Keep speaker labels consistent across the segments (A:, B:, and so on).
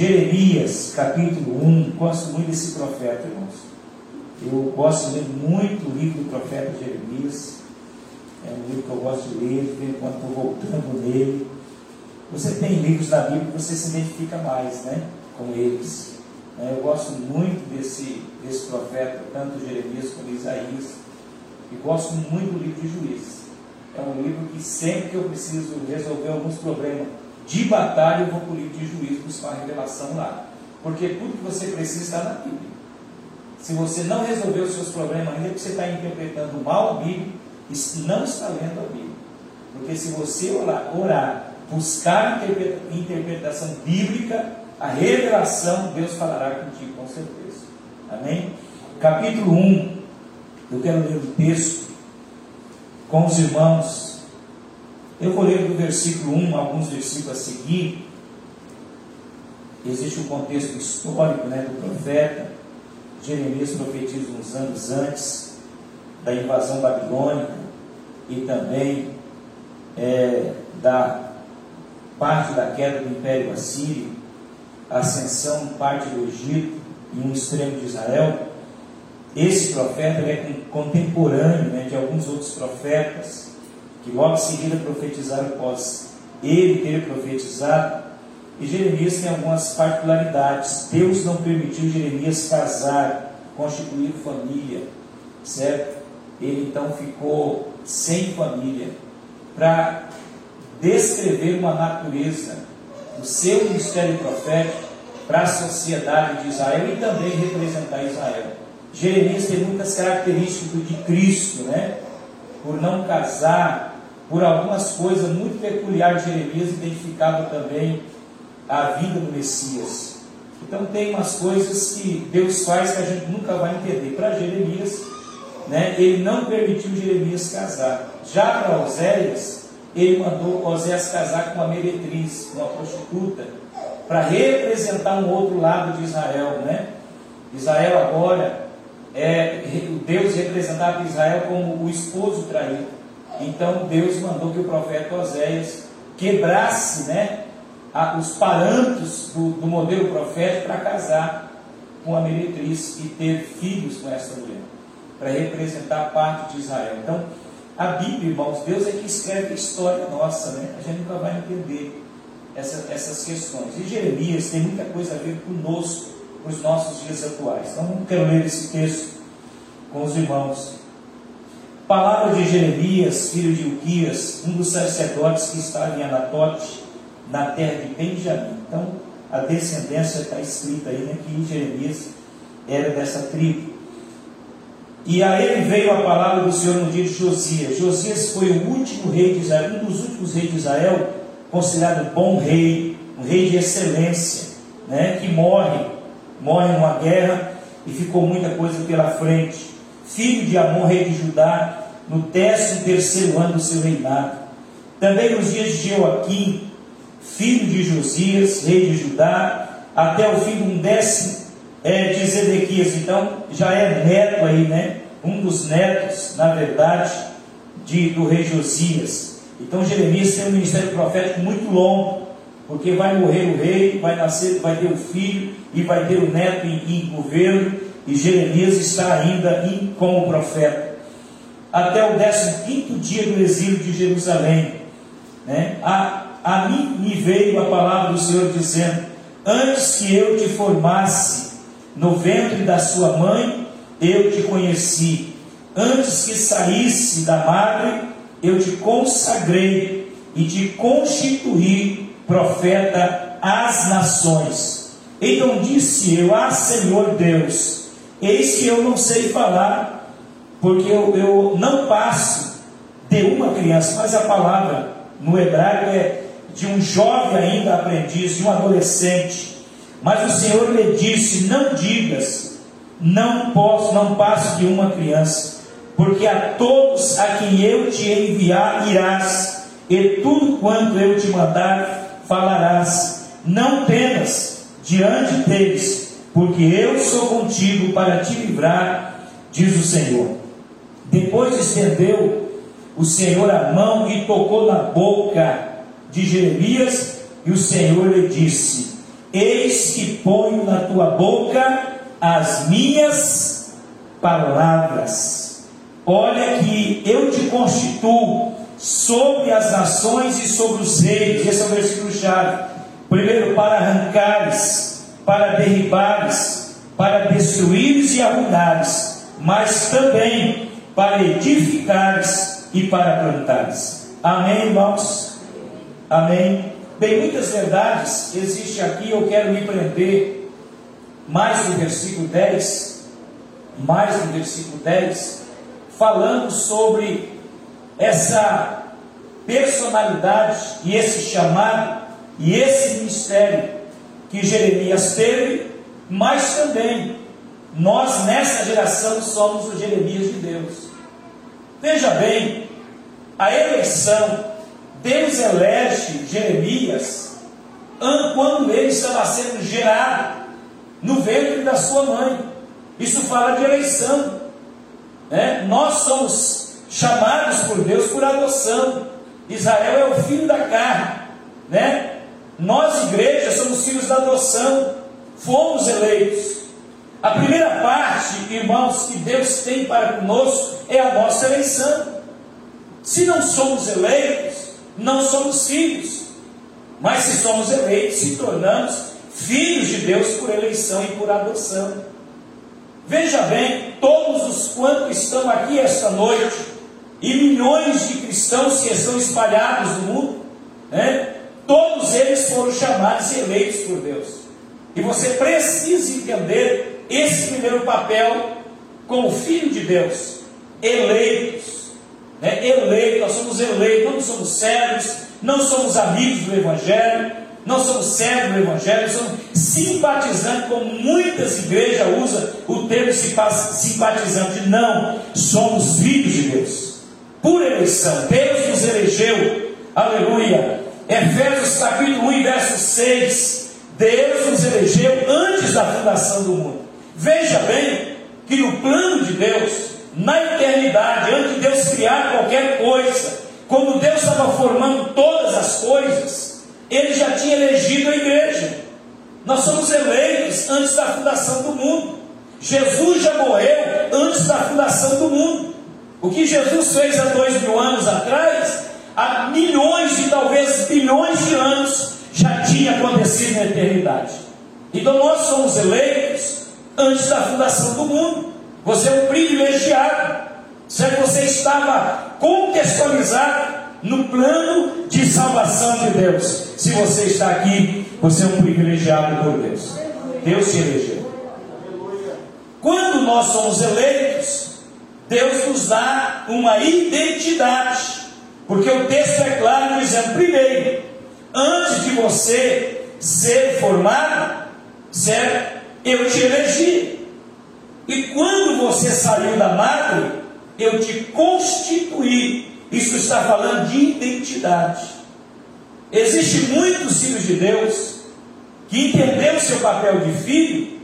A: Jeremias, capítulo 1. Gosto muito desse profeta, irmãos. Eu gosto de ler muito o livro do profeta Jeremias. É um livro que eu gosto de ler, enquanto estou voltando nele. Você tem livros da Bíblia que você se identifica mais né, com eles. É, eu gosto muito desse, desse profeta, tanto Jeremias como Isaías. E gosto muito do livro de Juízes. É um livro que sempre que eu preciso resolver alguns problemas de batalha, eu vou para o livro de buscar uma revelação lá. Porque tudo que você precisa está na Bíblia. Se você não resolver os seus problemas ainda, porque você está interpretando mal a Bíblia não está lendo a Bíblia. Porque se você orar, orar buscar a interpretação bíblica, a revelação, Deus falará contigo, com certeza. Amém? Capítulo 1, eu quero ler o texto com os irmãos. Eu vou ler do versículo 1, alguns versículos a seguir. Existe um contexto histórico né, do profeta. Jeremias profetiza uns anos antes da invasão babilônica e também é, da parte da queda do Império Assírio, a ascensão parte do Egito e um extremo de Israel. Esse profeta é contemporâneo né, de alguns outros profetas que logo em seguida profetizaram após ele ter profetizado. E Jeremias tem algumas particularidades. Deus não permitiu Jeremias casar, constituir família, certo? Ele então ficou sem família para descrever uma natureza do seu ministério profético para a sociedade de Israel e também representar Israel. Jeremias tem muitas características de Cristo, né? Por não casar, por algumas coisas muito peculiares de Jeremias, identificava também a vida do Messias. Então tem umas coisas que Deus faz que a gente nunca vai entender. Para Jeremias, né, ele não permitiu Jeremias casar. Já para Oséias, ele mandou Osés casar com uma meretriz, uma prostituta, para representar um outro lado de Israel, né? Israel agora é Deus representava Israel como o esposo traído. Então Deus mandou que o profeta Oséias quebrasse, né, os parâmetros do, do modelo profético para casar com a meretriz e ter filhos com essa mulher, para representar parte de Israel. Então a Bíblia, irmãos, Deus é que escreve a história nossa, né? A gente nunca vai entender essa, essas questões. E Jeremias tem muita coisa a ver conosco, com os nossos dias atuais. Então, não quero ler esse texto com os irmãos. Palavra de Jeremias, filho de Uquias, um dos sacerdotes que estava em Anatote, na terra de Benjamim. Então, a descendência está escrita aí, né, que Jeremias era dessa tribo. E a ele veio a palavra do Senhor no dia de Josias. Josias foi o último rei de Israel, um dos últimos reis de Israel, considerado bom rei, um rei de excelência, né, que morre, morre numa guerra e ficou muita coisa pela frente. Filho de Amon, rei de Judá, no décimo terceiro ano do seu reinado. Também nos dias de Joaquim, filho de Josias, rei de Judá, até o fim de um décimo é, de Zedequias, então já é neto aí, né? Um dos netos, na verdade, de, do rei Josias. Então Jeremias tem um ministério profético muito longo, porque vai morrer o rei, vai nascer, vai ter o filho e vai ter o neto em, em governo, e Jeremias está ainda em, como profeta. Até o 15 dia do exílio de Jerusalém. Né? A, a mim me veio a palavra do Senhor dizendo: Antes que eu te formasse no ventre da sua mãe eu te conheci. Antes que saísse da madre, eu te consagrei e te constituí profeta às nações. Então disse eu: Ah, Senhor Deus, eis que eu não sei falar, porque eu, eu não passo de uma criança, mas a palavra no hebraico é de um jovem ainda aprendiz, de um adolescente. Mas o Senhor lhe disse: Não digas, não posso, não passo de uma criança, porque a todos a quem eu te enviar irás, e tudo quanto eu te mandar falarás. Não temas diante deles, porque eu sou contigo para te livrar, diz o Senhor. Depois estendeu o Senhor a mão e tocou na boca de Jeremias, e o Senhor lhe disse: Eis que ponho na tua boca as minhas palavras. Olha que eu te constituo sobre as nações e sobre os reis. Esse é o versículo chave. Primeiro, para arrancares, para derribares, para destruires e arruinares, mas também para edificares e para plantares. Amém, irmãos? Amém. Bem, muitas verdades existem aqui, eu quero me prender mais no versículo 10, mais no versículo 10, falando sobre essa personalidade e esse chamado e esse ministério que Jeremias teve, mas também nós nessa geração somos os Jeremias de Deus. Veja bem, a eleição Deus elege Jeremias quando ele estava sendo gerado no ventre da sua mãe. Isso fala de eleição. Né? Nós somos chamados por Deus por adoção. Israel é o filho da carne. Né? Nós, igreja, somos filhos da adoção. Fomos eleitos. A primeira parte, irmãos, que Deus tem para conosco é a nossa eleição. Se não somos eleitos, não somos filhos, mas se somos eleitos, se tornamos filhos de Deus por eleição e por adoção. Veja bem, todos os quantos estão aqui esta noite, e milhões de cristãos que estão espalhados no mundo, né? todos eles foram chamados e eleitos por Deus. E você precisa entender esse primeiro papel como filho de Deus, eleitos né, eleito, nós somos eleitos, não somos servos, não somos amigos do Evangelho, não somos servos do Evangelho, somos simpatizantes, como muitas igrejas usam o termo simpatizante. Não, somos filhos de Deus, por eleição. Deus nos elegeu, aleluia. Efésios capítulo 1, verso 6. Deus nos elegeu antes da fundação do mundo. Veja bem que no plano de Deus, na eternidade, antes de Deus criar qualquer coisa, quando Deus estava formando todas as coisas, Ele já tinha elegido a igreja. Nós somos eleitos antes da fundação do mundo. Jesus já morreu antes da fundação do mundo. O que Jesus fez há dois mil anos atrás, há milhões e talvez bilhões de anos, já tinha acontecido na eternidade. Então nós somos eleitos antes da fundação do mundo. Você é um privilegiado. Que você estava contextualizado no plano de salvação de Deus? Se você está aqui, você é um privilegiado por Deus. Deus te elegeu. Quando nós somos eleitos, Deus nos dá uma identidade. Porque o texto é claro dizendo, primeiro, antes de você ser formado, certo? Eu te elegi. E quando você saiu da madre, eu te constituí. Isso está falando de identidade. Existem muitos filhos de Deus que entenderam seu papel de filho,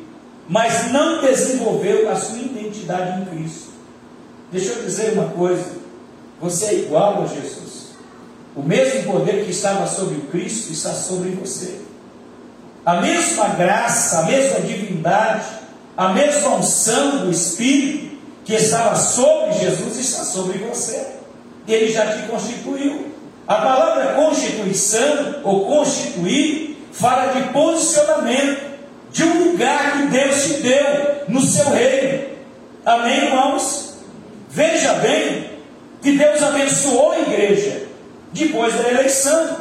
A: mas não desenvolveu a sua identidade em Cristo. Deixa eu dizer uma coisa: você é igual a Jesus. O mesmo poder que estava sobre o Cristo está sobre você. A mesma graça, a mesma divindade a mesma unção do Espírito que estava sobre Jesus está sobre você. Ele já te constituiu. A palavra constituição ou constituir fala de posicionamento, de um lugar que Deus te deu no seu reino. Amém, irmãos? Veja bem que Deus abençoou a igreja depois da eleição.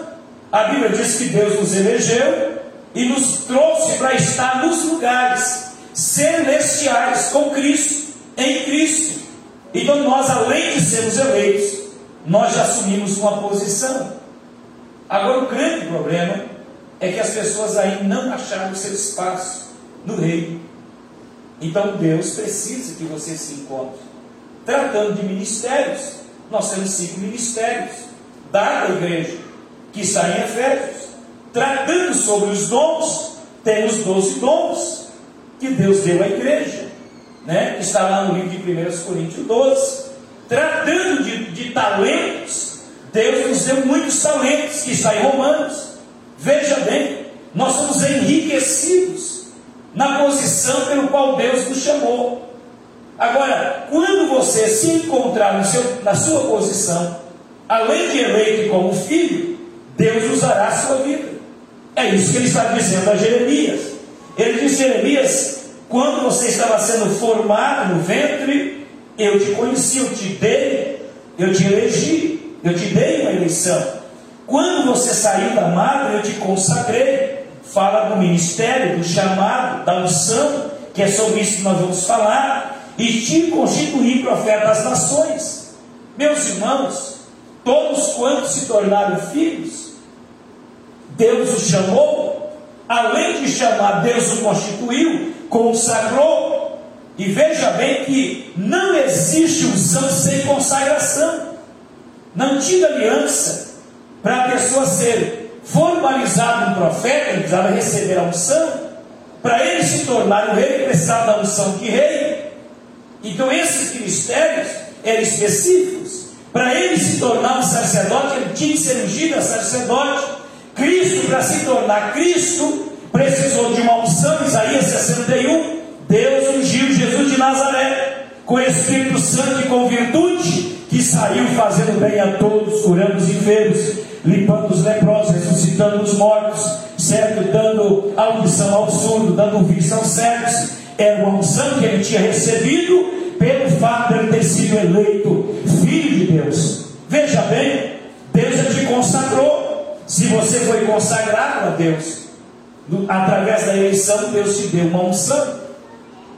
A: A Bíblia diz que Deus nos elegeu e nos trouxe para estar nos lugares celestiais com Cristo, em Cristo. Então nós, além de sermos eleitos, nós já assumimos uma posição. Agora o grande problema é que as pessoas ainda não acharam seu espaço no reino. Então Deus precisa que você se encontre. Tratando de ministérios, nós temos cinco ministérios da igreja, que está em Efésios. Tratando sobre os dons, temos doze dons que Deus deu à igreja, né? está lá no livro de 1 Coríntios 12. Tratando de, de talentos, Deus nos deu muitos talentos, que está em Romanos. Veja bem, nós somos enriquecidos na posição pelo qual Deus nos chamou. Agora, quando você se encontrar seu, na sua posição, além de eleito como filho, Deus usará a sua vida. É isso que ele está dizendo a Jeremias. Ele diz: Jeremias, quando você estava sendo formado no ventre, eu te conheci, eu te dei, eu te elegi, eu te dei uma eleição. Quando você saiu da madre, eu te consagrei. Fala do ministério, do chamado, da unção, que é sobre isso que nós vamos falar, e te constituí profeta das nações. Meus irmãos, todos quantos se tornaram filhos, Deus os chamou, além de chamar, Deus o constituiu, consagrou. E veja bem que não existe unção sem consagração. Na antiga aliança, para a pessoa ser formalizado um profeta, ele precisava receber a unção, para ele se tornar um rei, precisava da unção de rei. Então esses ministérios eram específicos. Para ele se tornar um sacerdote, ele tinha que ser ungido a sacerdote. Cristo, para se tornar Cristo, precisou de uma unção, Isaías 61. Deus ungiu Jesus de Nazaré com Espírito Santo e com virtude, que saiu fazendo bem a todos, curando os enfermos, limpando os leprosos, ressuscitando os mortos, certo? Dando audição ao surdo, dando vista aos cegos. Era uma unção que ele tinha recebido pelo fato de ele ter sido eleito filho de Deus. Veja bem, Deus te consagrou. Se você foi consagrado a Deus, através da eleição, Deus te deu uma unção.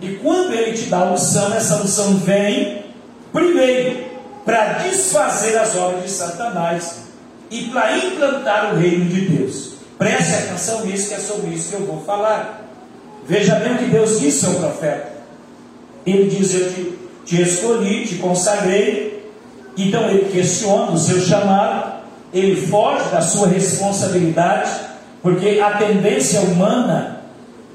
A: E quando Ele te dá a unção, essa unção vem, primeiro, para desfazer as obras de Satanás e para implantar o reino de Deus. Preste atenção nisso, que é sobre isso que eu vou falar. Veja bem o que Deus disse ao profeta. Ele diz: Eu te, te escolhi, te consagrei. Então ele questiona o seu chamado, ele foge da sua responsabilidade, porque a tendência humana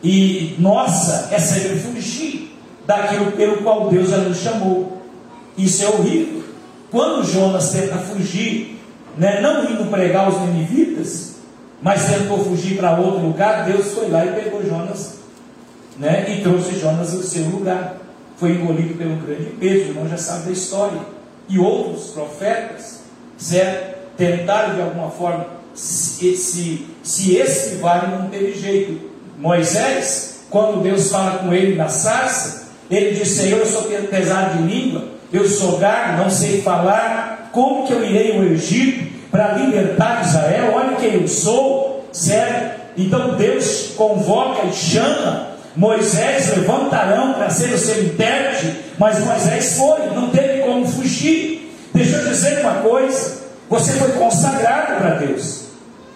A: e nossa é sempre fugir daquilo pelo qual Deus já nos chamou. Isso é horrível. Quando Jonas tenta fugir né, não indo pregar os ninivitas, mas tentou fugir para outro lugar, Deus foi lá e pegou Jonas né, e trouxe Jonas ao seu lugar. Foi engolido pelo grande peso, o irmão já sabe da história. E outros profetas certo, tentaram de alguma forma se, se, se esquivar e não teve jeito. Moisés, quando Deus fala com ele na sarça, ele diz: Senhor, eu sou pesado de língua, eu sou gago, não sei falar, como que eu irei ao Egito para libertar Israel? Olha quem eu sou, certo? Então Deus convoca e chama Moisés, levantarão para ser o seu intérprete, mas Moisés foi, não teve como fugir. Deixa eu dizer uma coisa: você foi consagrado para Deus,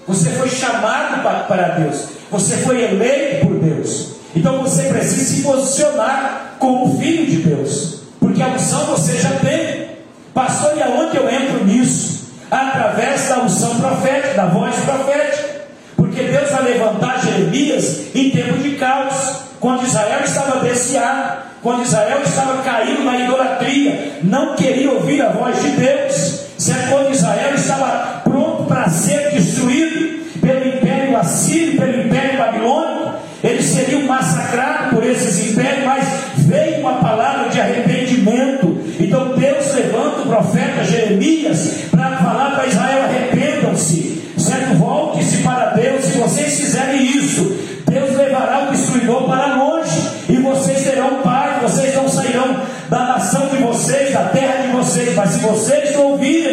A: você foi chamado para Deus, você foi eleito por Deus. Então você precisa se posicionar como filho de Deus, porque a unção você já tem. Pastor, e aonde eu entro nisso? Através da unção profética, da voz profética. Porque Deus vai levantar Jeremias em tempo de caos, quando Israel estava desciado, quando Israel estava caído na idolatria, não queria ouvir a voz de Deus. Certo? Quando Israel estava pronto para ser destruído pelo império assírio, pelo império babilônico, eles seriam massacrados por esses impérios, mas veio uma palavra de arrependimento. Então Deus levanta o profeta Jeremias para falar para Israel: arrependam-se, certo? Volte-se para Deus. Se vocês fizerem isso, Deus levará o destruidor para longe e vocês terão paz. Vocês não sairão da nação de vocês, da terra de vocês. Mas se vocês ouvirem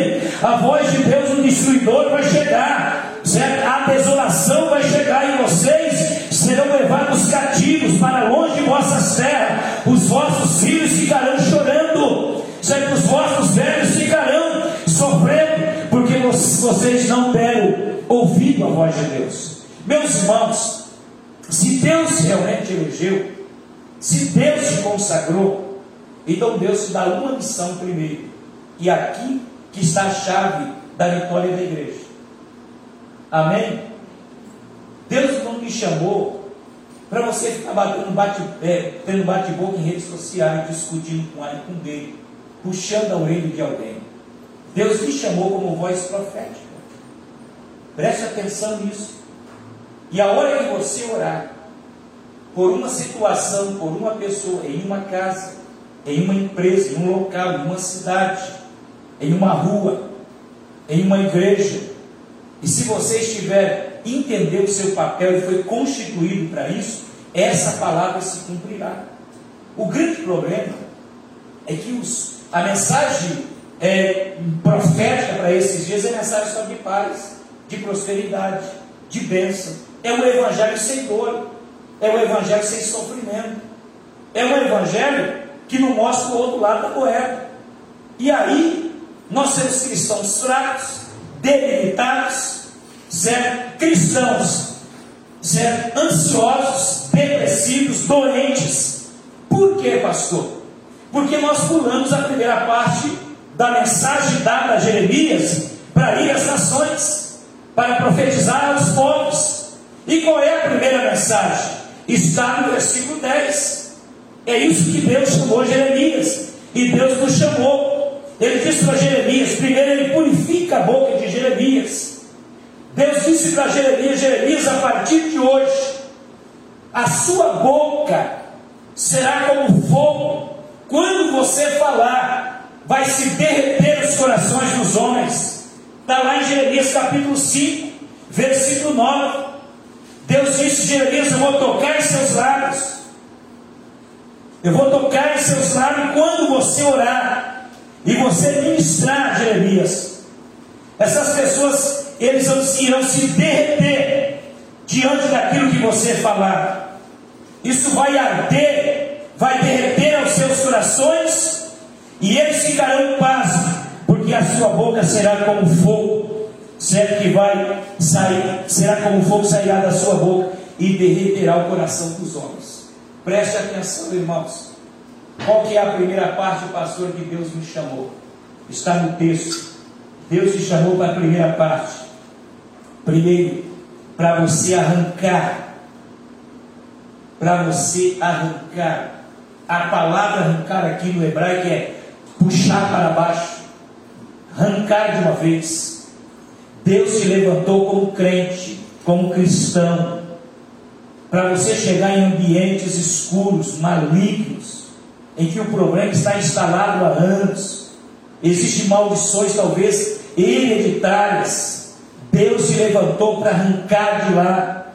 A: a voz de Deus, o destruidor vai chegar, certo? A desolação vai chegar em vocês serão levados cativos para longe de vossas terras, os vossos filhos ficarão chorando, certo? os vossos velhos ficarão sofrendo, porque vocês não deram ouvido à voz de Deus. Meus irmãos, se Deus realmente elegeu, se Deus te consagrou, então Deus te dá uma missão primeiro, e aqui que está a chave da vitória da igreja. Amém? Deus não me chamou para você ficar batendo bate, é, tendo bate-boca em redes sociais, discutindo com A e com B, puxando a orelha de alguém. Deus me chamou como voz profética. Preste atenção nisso. E a hora que você orar por uma situação, por uma pessoa, em uma casa, em uma empresa, em um local, em uma cidade, em uma rua, em uma igreja, e se você estiver entender o seu papel e foi constituído para isso, essa palavra se cumprirá. O grande problema é que os, a mensagem é, profética para esses dias é mensagem só de paz, de prosperidade, de bênção. É um evangelho sem dor, é um evangelho sem sofrimento, é um evangelho que não mostra o outro lado da moeda. E aí, nós temos cristãos fracos, debilitados, certo? cristãos certo? ansiosos, depressivos, doentes. Por quê, pastor? Porque nós pulamos a primeira parte da mensagem dada a Jeremias para ir às nações, para profetizar aos povos. E qual é a primeira mensagem? Está no versículo 10. É isso que Deus chamou Jeremias. E Deus nos chamou. Ele disse para Jeremias: primeiro ele purifica a boca de Jeremias. Deus disse para Jeremias: Jeremias, a partir de hoje, a sua boca será como fogo. Quando você falar, vai se derreter os corações dos homens. Está lá em Jeremias capítulo 5, versículo 9. Deus disse: Jeremias, eu vou tocar em seus lábios eu vou tocar em seus lábios quando você orar e você ministrar, Jeremias. Essas pessoas, eles irão se derreter diante daquilo que você falar. Isso vai arder, vai derreter aos seus corações e eles ficarão paz, porque a sua boca será como fogo, certo que vai sair, será como fogo sairá da sua boca e derreterá o coração dos homens. Preste atenção, irmãos. Qual que é a primeira parte, pastor, que Deus me chamou? Está no texto. Deus te chamou para a primeira parte. Primeiro, para você arrancar. Para você arrancar. A palavra arrancar aqui no hebraico é puxar para baixo. Arrancar de uma vez. Deus te levantou como crente, como cristão para você chegar em ambientes escuros, malignos, em que o problema está instalado há anos, existem maldições talvez hereditárias. Deus se levantou para arrancar de lá,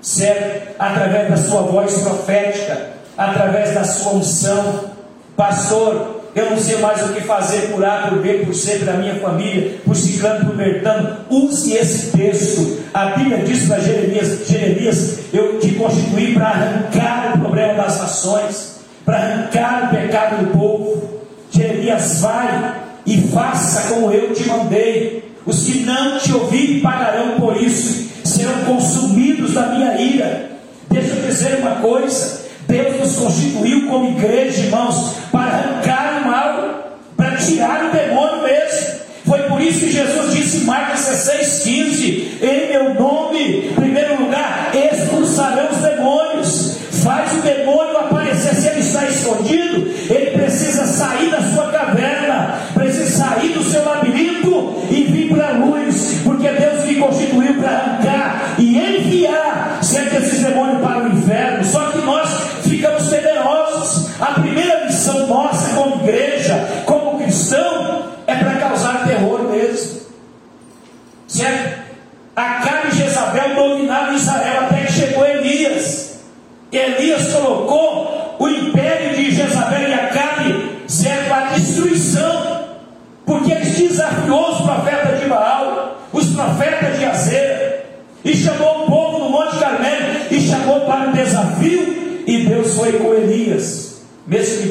A: certo? Através da sua voz profética, através da sua unção. Pastor, eu não sei mais o que fazer por A, por B, por C, pela minha família, por ciclano, por bertano. Use esse texto. A Bíblia diz para Jeremias: Jeremias, eu te constituí para arrancar o problema das nações, para arrancar o pecado do povo. Jeremias, vai e faça como eu te mandei. Os que não te ouvirem pagarão por isso, serão consumidos da minha ira. Deixa eu dizer uma coisa: Deus nos constituiu como igreja, irmãos, para arrancar o mal, para tirar o demônio mesmo. Foi por isso que Jesus disse em Marcos 16,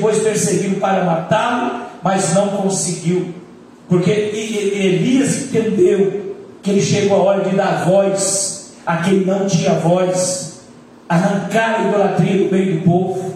A: depois perseguindo para matá-lo, mas não conseguiu, porque Elias entendeu que ele chegou a hora de dar voz a quem não tinha voz, arrancar a idolatria do meio do povo.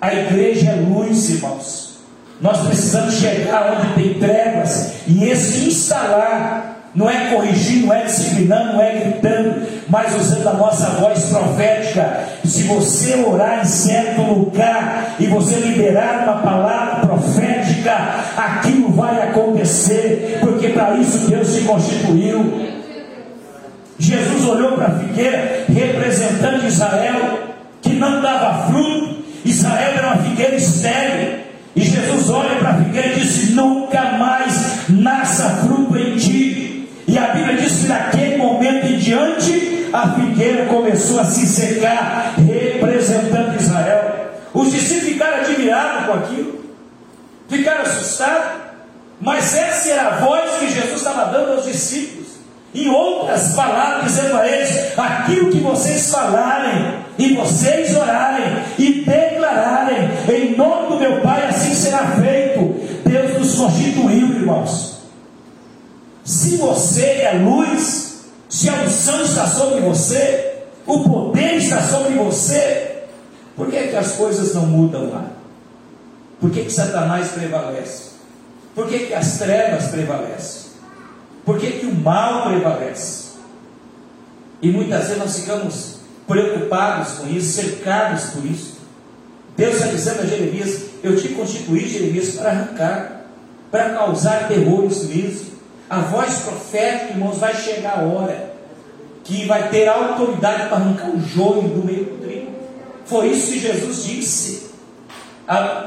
A: A igreja é luz, irmãos. Nós precisamos chegar onde tem trevas e instalar não é corrigindo, não é disciplinando, não é gritando, mas usando a nossa voz profética. Se você orar em certo lugar e você liberar uma palavra profética, aquilo vai acontecer, porque para isso Deus se constituiu. Jesus olhou para a figueira, representando Israel, que não dava fruto. Israel era uma figueira estéril. E Jesus olha para a figueira e disse: Nunca mais nasça fruto em ti. E a Bíblia diz que naquele momento em diante, a figueira começou a se secar, representando Israel. Os discípulos ficaram admirados com aquilo, ficaram assustados. Mas essa era a voz que Jesus estava dando aos discípulos. Em outras palavras, dizendo a eles: aquilo que vocês falarem, e vocês orarem, e declararem, em nome do meu Pai, assim será feito. Deus nos constituiu, irmãos. Se você é luz, se a unção está sobre você, o poder está sobre você, por que, que as coisas não mudam lá? Por que, que Satanás prevalece? Por que, que as trevas prevalecem? Por que, que o mal prevalece? E muitas vezes nós ficamos preocupados com isso, cercados por isso. Deus está dizendo a Jeremias: Eu te constituí, Jeremias, para arrancar, para causar terrores mesmo. A voz profética, irmãos, vai chegar a hora que vai ter autoridade para arrancar o joio do meio do trigo. Foi isso que Jesus disse.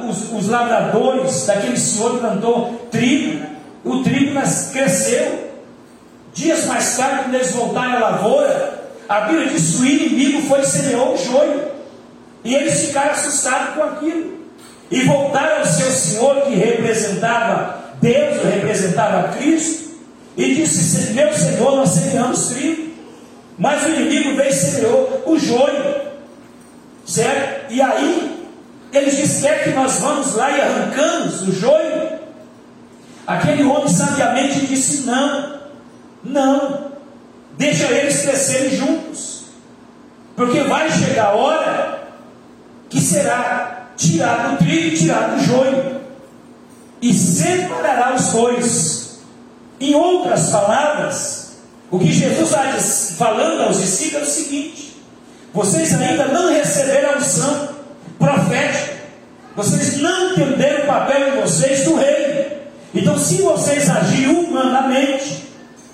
A: Os, os lavradores daquele senhor plantou trigo, o trigo cresceu, Dias mais tarde, quando eles voltaram à lavoura, a Bíblia diz que o inimigo foi e semeou o joio. E eles ficaram assustados com aquilo. E voltaram ao seu Senhor, que representava Deus, representava Cristo, e disse: Meu Senhor, nós semeamos trigo. Mas o inimigo veio e semeou o joio. Certo? E aí, eles disseram que nós vamos lá e arrancamos o joio. Aquele homem sabiamente disse: Não, não. Deixa eles crescerem juntos. Porque vai chegar a hora que será tirado o trigo e tirado o joio. E separará os dois. Em outras palavras, o que Jesus está falando aos discípulos é o seguinte: vocês ainda não receberam a unção profética, vocês não entenderam o papel de vocês do reino. Então, se vocês agirem humanamente,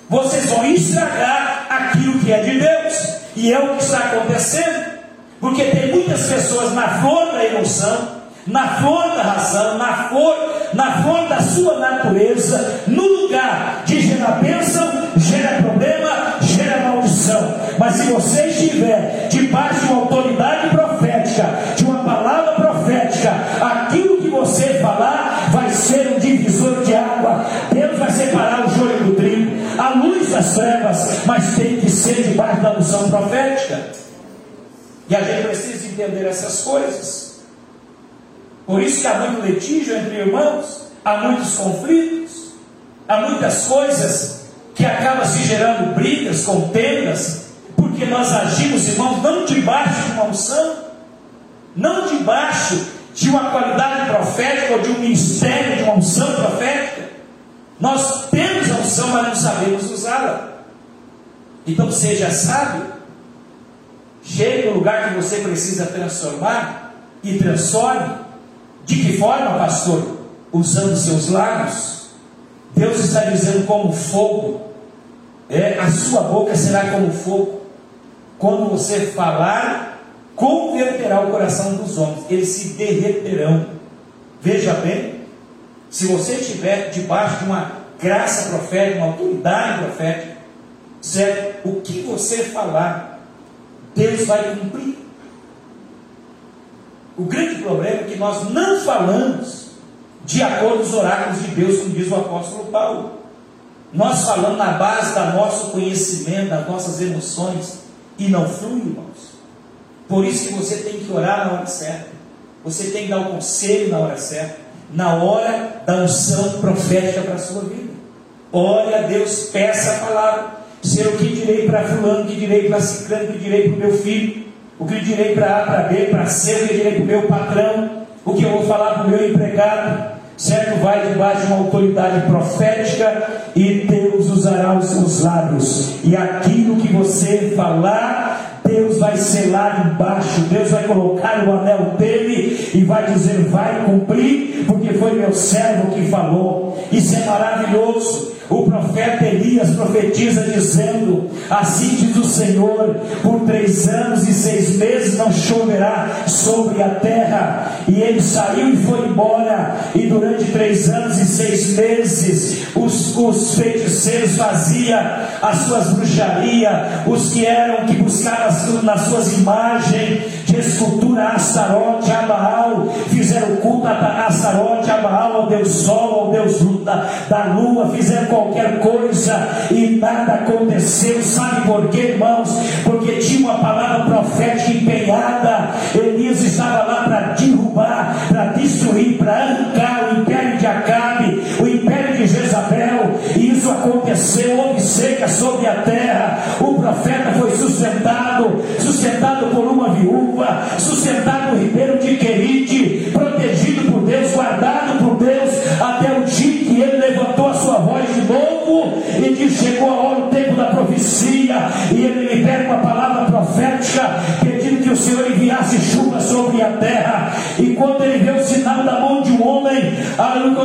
A: vocês vão estragar aquilo que é de Deus. E é o que está acontecendo. Porque tem muitas pessoas na flor da emoção, na flor da razão, na flor, na flor da sua natureza, no lugar de gerar bênção, gera problema, gera maldição. Mas se você estiver debaixo de uma autoridade profética, de uma palavra profética, aquilo que você falar vai ser um divisor de água. Deus vai separar o joio do trigo a luz das trevas, mas tem que ser debaixo da unção profética. E a gente precisa entender essas coisas. Por isso que há muito litígio entre irmãos, há muitos conflitos, há muitas coisas que acabam se gerando brigas, contendas, porque nós agimos, irmãos, não debaixo de uma unção, não debaixo de uma qualidade profética ou de um ministério de uma unção profética. Nós temos a unção, mas não sabemos usá-la. Então seja sábio. Chegue no lugar que você precisa transformar e transforme. De que forma, pastor? Usando seus lábios. Deus está dizendo como fogo. É, a sua boca será como fogo. Quando você falar, converterá o coração dos homens. Eles se derreterão. Veja bem, se você estiver debaixo de uma graça profética, uma autoridade profética, certo? O que você falar, Deus vai cumprir. O grande problema é que nós não falamos de acordo com os oráculos de Deus, como diz o apóstolo Paulo. Nós falamos na base do nosso conhecimento, das nossas emoções, e não flui, irmãos. Por isso que você tem que orar na hora certa. Você tem que dar o conselho na hora certa na hora da unção profética para a sua vida. Ore a Deus, peça a palavra. Ser o que direi para fulano, que direi para ciclano, que direi para o meu filho, o que direi para A, para B, para C, o que direi para o meu patrão, o que eu vou falar para o meu empregado. Certo? Vai debaixo de uma autoridade profética e Deus usará os seus lábios. E aquilo que você falar, Deus vai selar embaixo, Deus vai colocar o anel dele e vai dizer: vai cumprir, porque foi meu servo que falou. Isso é maravilhoso. O profeta Elias profetiza dizendo: Assim diz o Senhor, por três anos e seis meses não choverá sobre a terra. E ele saiu e foi embora. E durante três anos e seis meses, os, os feiticeiros faziam as suas bruxarias, os que eram que buscaram nas suas imagens de escultura a Astarote, a fizeram culto a Astarote, a ao Deus Sol, ao Deus da, da lua, fizeram qualquer coisa e nada aconteceu. Sabe por quê, irmãos? Porque tinha uma palavra profética empenhada. Elias estava lá para derrubar, para destruir, para arrancar o império de Acabe, o império de Jezabel, e isso aconteceu. Houve seca sobre a terra. O profeta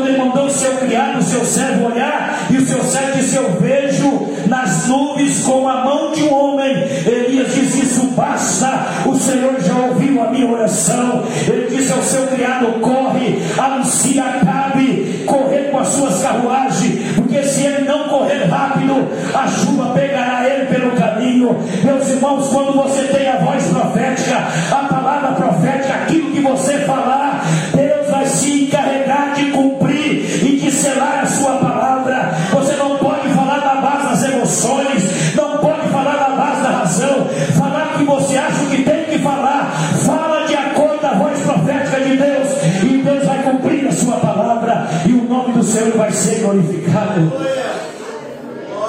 A: ele mandou o seu criado, o seu servo olhar, e o seu servo disse: Eu vejo nas nuvens com a mão de um homem. Elias disse: Isso basta, o Senhor já ouviu a minha oração. Ele disse ao seu criado: Corre, anuncia, cabe, correr com as suas carruagens, porque se ele não correr rápido, a chuva pegará ele pelo caminho. Meus irmãos, quando você tem a voz profética, a palavra profética, aquilo que você glorificado.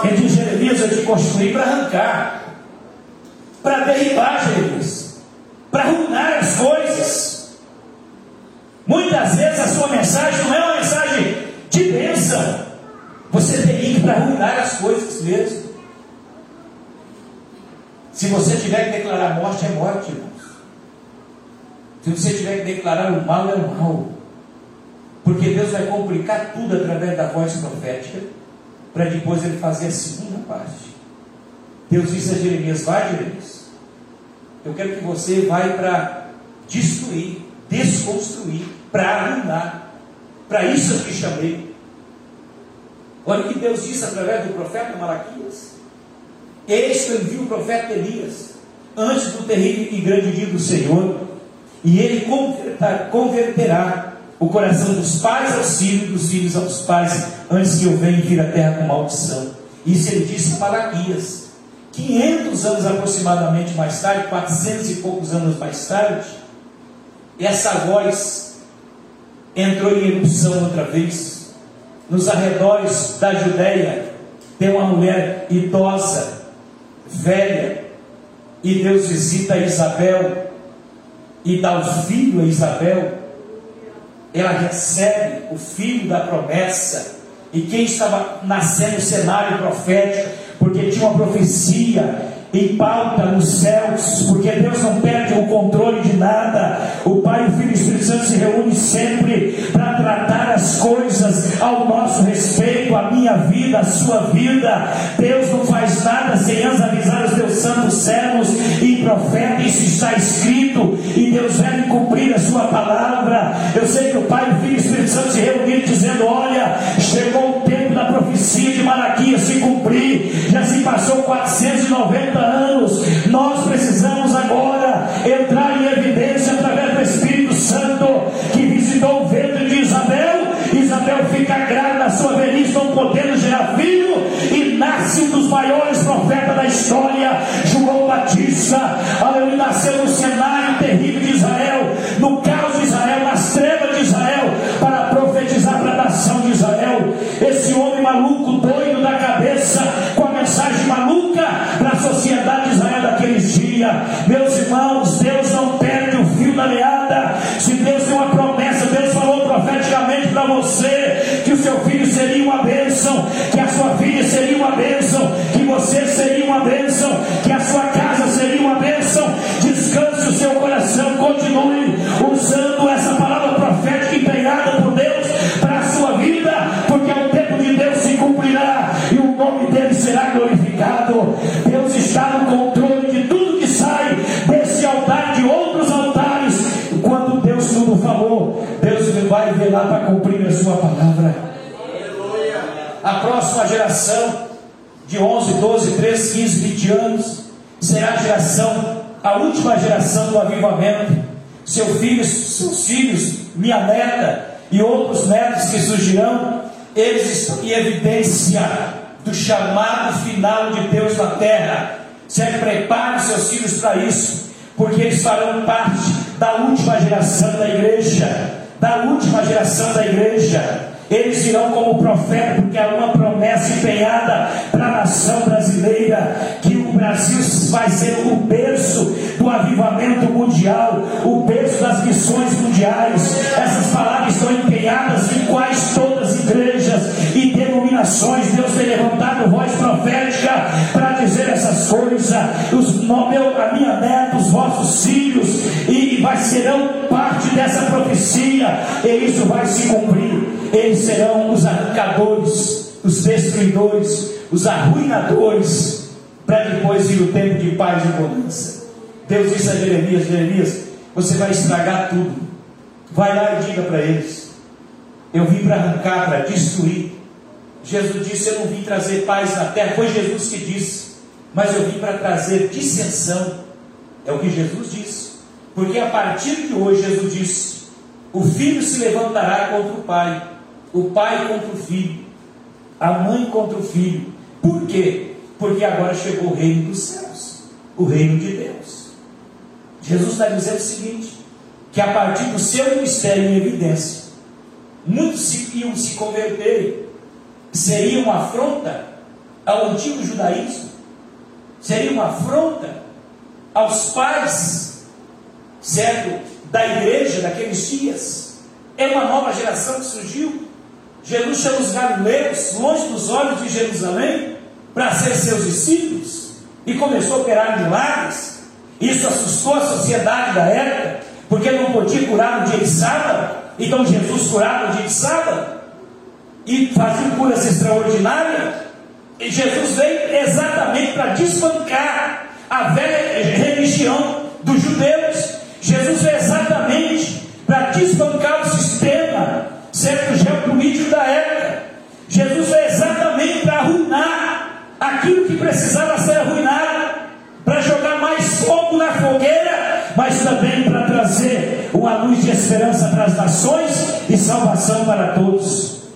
A: Ele diz, Jeremias, eu te construí para arrancar, para derribar, Jeremias, para arruinar as coisas. Muitas vezes a sua mensagem não é uma mensagem de bênção. Você tem que para arruinar as coisas mesmo. Se você tiver que declarar morte, é morte, irmãos. Se você tiver que declarar o mal, é o mal. Porque Deus vai complicar tudo através da voz profética, para depois ele fazer a segunda parte. Deus disse a Jeremias: Vai, Jeremias. Eu quero que você vai para destruir, desconstruir, para arruinar. Para isso eu te chamei. Olha o que Deus disse através do profeta Malaquias. Eis que eu envio o profeta Elias, antes do terrível e grande dia do Senhor, e ele converterá o coração dos pais aos filhos, dos filhos aos pais, antes que eu venha vir a terra com maldição. Isso ele disse em Malaquias. 500 anos aproximadamente mais tarde, 400 e poucos anos mais tarde, essa voz entrou em erupção outra vez. Nos arredores da Judéia, tem uma mulher idosa, velha, e Deus visita Isabel e dá o filho a Isabel. Ela recebe o filho da promessa. E quem estava nascendo no cenário profético, porque tinha uma profecia em pauta nos céus, porque Deus não perde o controle de nada. O Pai, o Filho e o Espírito Santo se reúnem sempre para tratar as coisas ao nosso respeito, a minha vida, a sua vida. Deus não faz nada sem antes avisar os teus santos servos e profetas, isso está escrito, e Deus vai cumprir a sua palavra. Para cumprir a sua palavra. A próxima geração de 11, 12, 13, 15, 20 anos será a geração, a última geração do avivamento. Seu filho, seus filhos, minha neta e outros netos que surgirão, eles estão em evidência do chamado final de Deus na terra. Se prepare seus filhos para isso, porque eles farão parte da última geração da igreja, da última geração da igreja. Eles virão como profeta, porque há uma promessa empenhada para a nação brasileira, que o Brasil vai ser o berço do avivamento mundial, o berço das missões mundiais. Essas palavras estão empenhadas em quais todas as igrejas e denominações. Deus tem levantado voz profética para dizer essas coisas. Os, meu, a minha neta, os vossos filhos, e vai serão parte dessa profecia, e isso vai se cumprir. Eles serão os arrancadores, os destruidores, os arruinadores, para depois vir o tempo de paz e bonança. Deus disse a Jeremias: Jeremias, você vai estragar tudo. Vai lá e diga para eles: Eu vim para arrancar, para destruir. Jesus disse: Eu não vim trazer paz na terra. Foi Jesus que disse, mas eu vim para trazer dissensão. É o que Jesus disse. Porque a partir de hoje, Jesus disse: O filho se levantará contra o pai o pai contra o filho, a mãe contra o filho. Por quê? Porque agora chegou o reino dos céus, o reino de Deus. Jesus está dizendo o seguinte: que a partir do seu ministério em evidência, muitos se, iam se converter, seria uma afronta ao antigo judaísmo, seria uma afronta aos pais, certo, da igreja daqueles dias. É uma nova geração que surgiu, Jesus chama os galileus, longe dos olhos de Jerusalém, para ser seus discípulos, e começou a operar milagres. Isso assustou a sociedade da época, porque não podia curar no dia de sábado, então Jesus curava no dia de sábado, e fazia curas extraordinárias. E Jesus veio exatamente para desbancar a velha religião dos judeus. Jesus veio exatamente para desbancar o sistema certo geopolítico da época. Jesus veio exatamente para arruinar aquilo que precisava ser arruinado, para jogar mais fogo na fogueira, mas também para trazer uma luz de esperança para as nações e salvação para todos.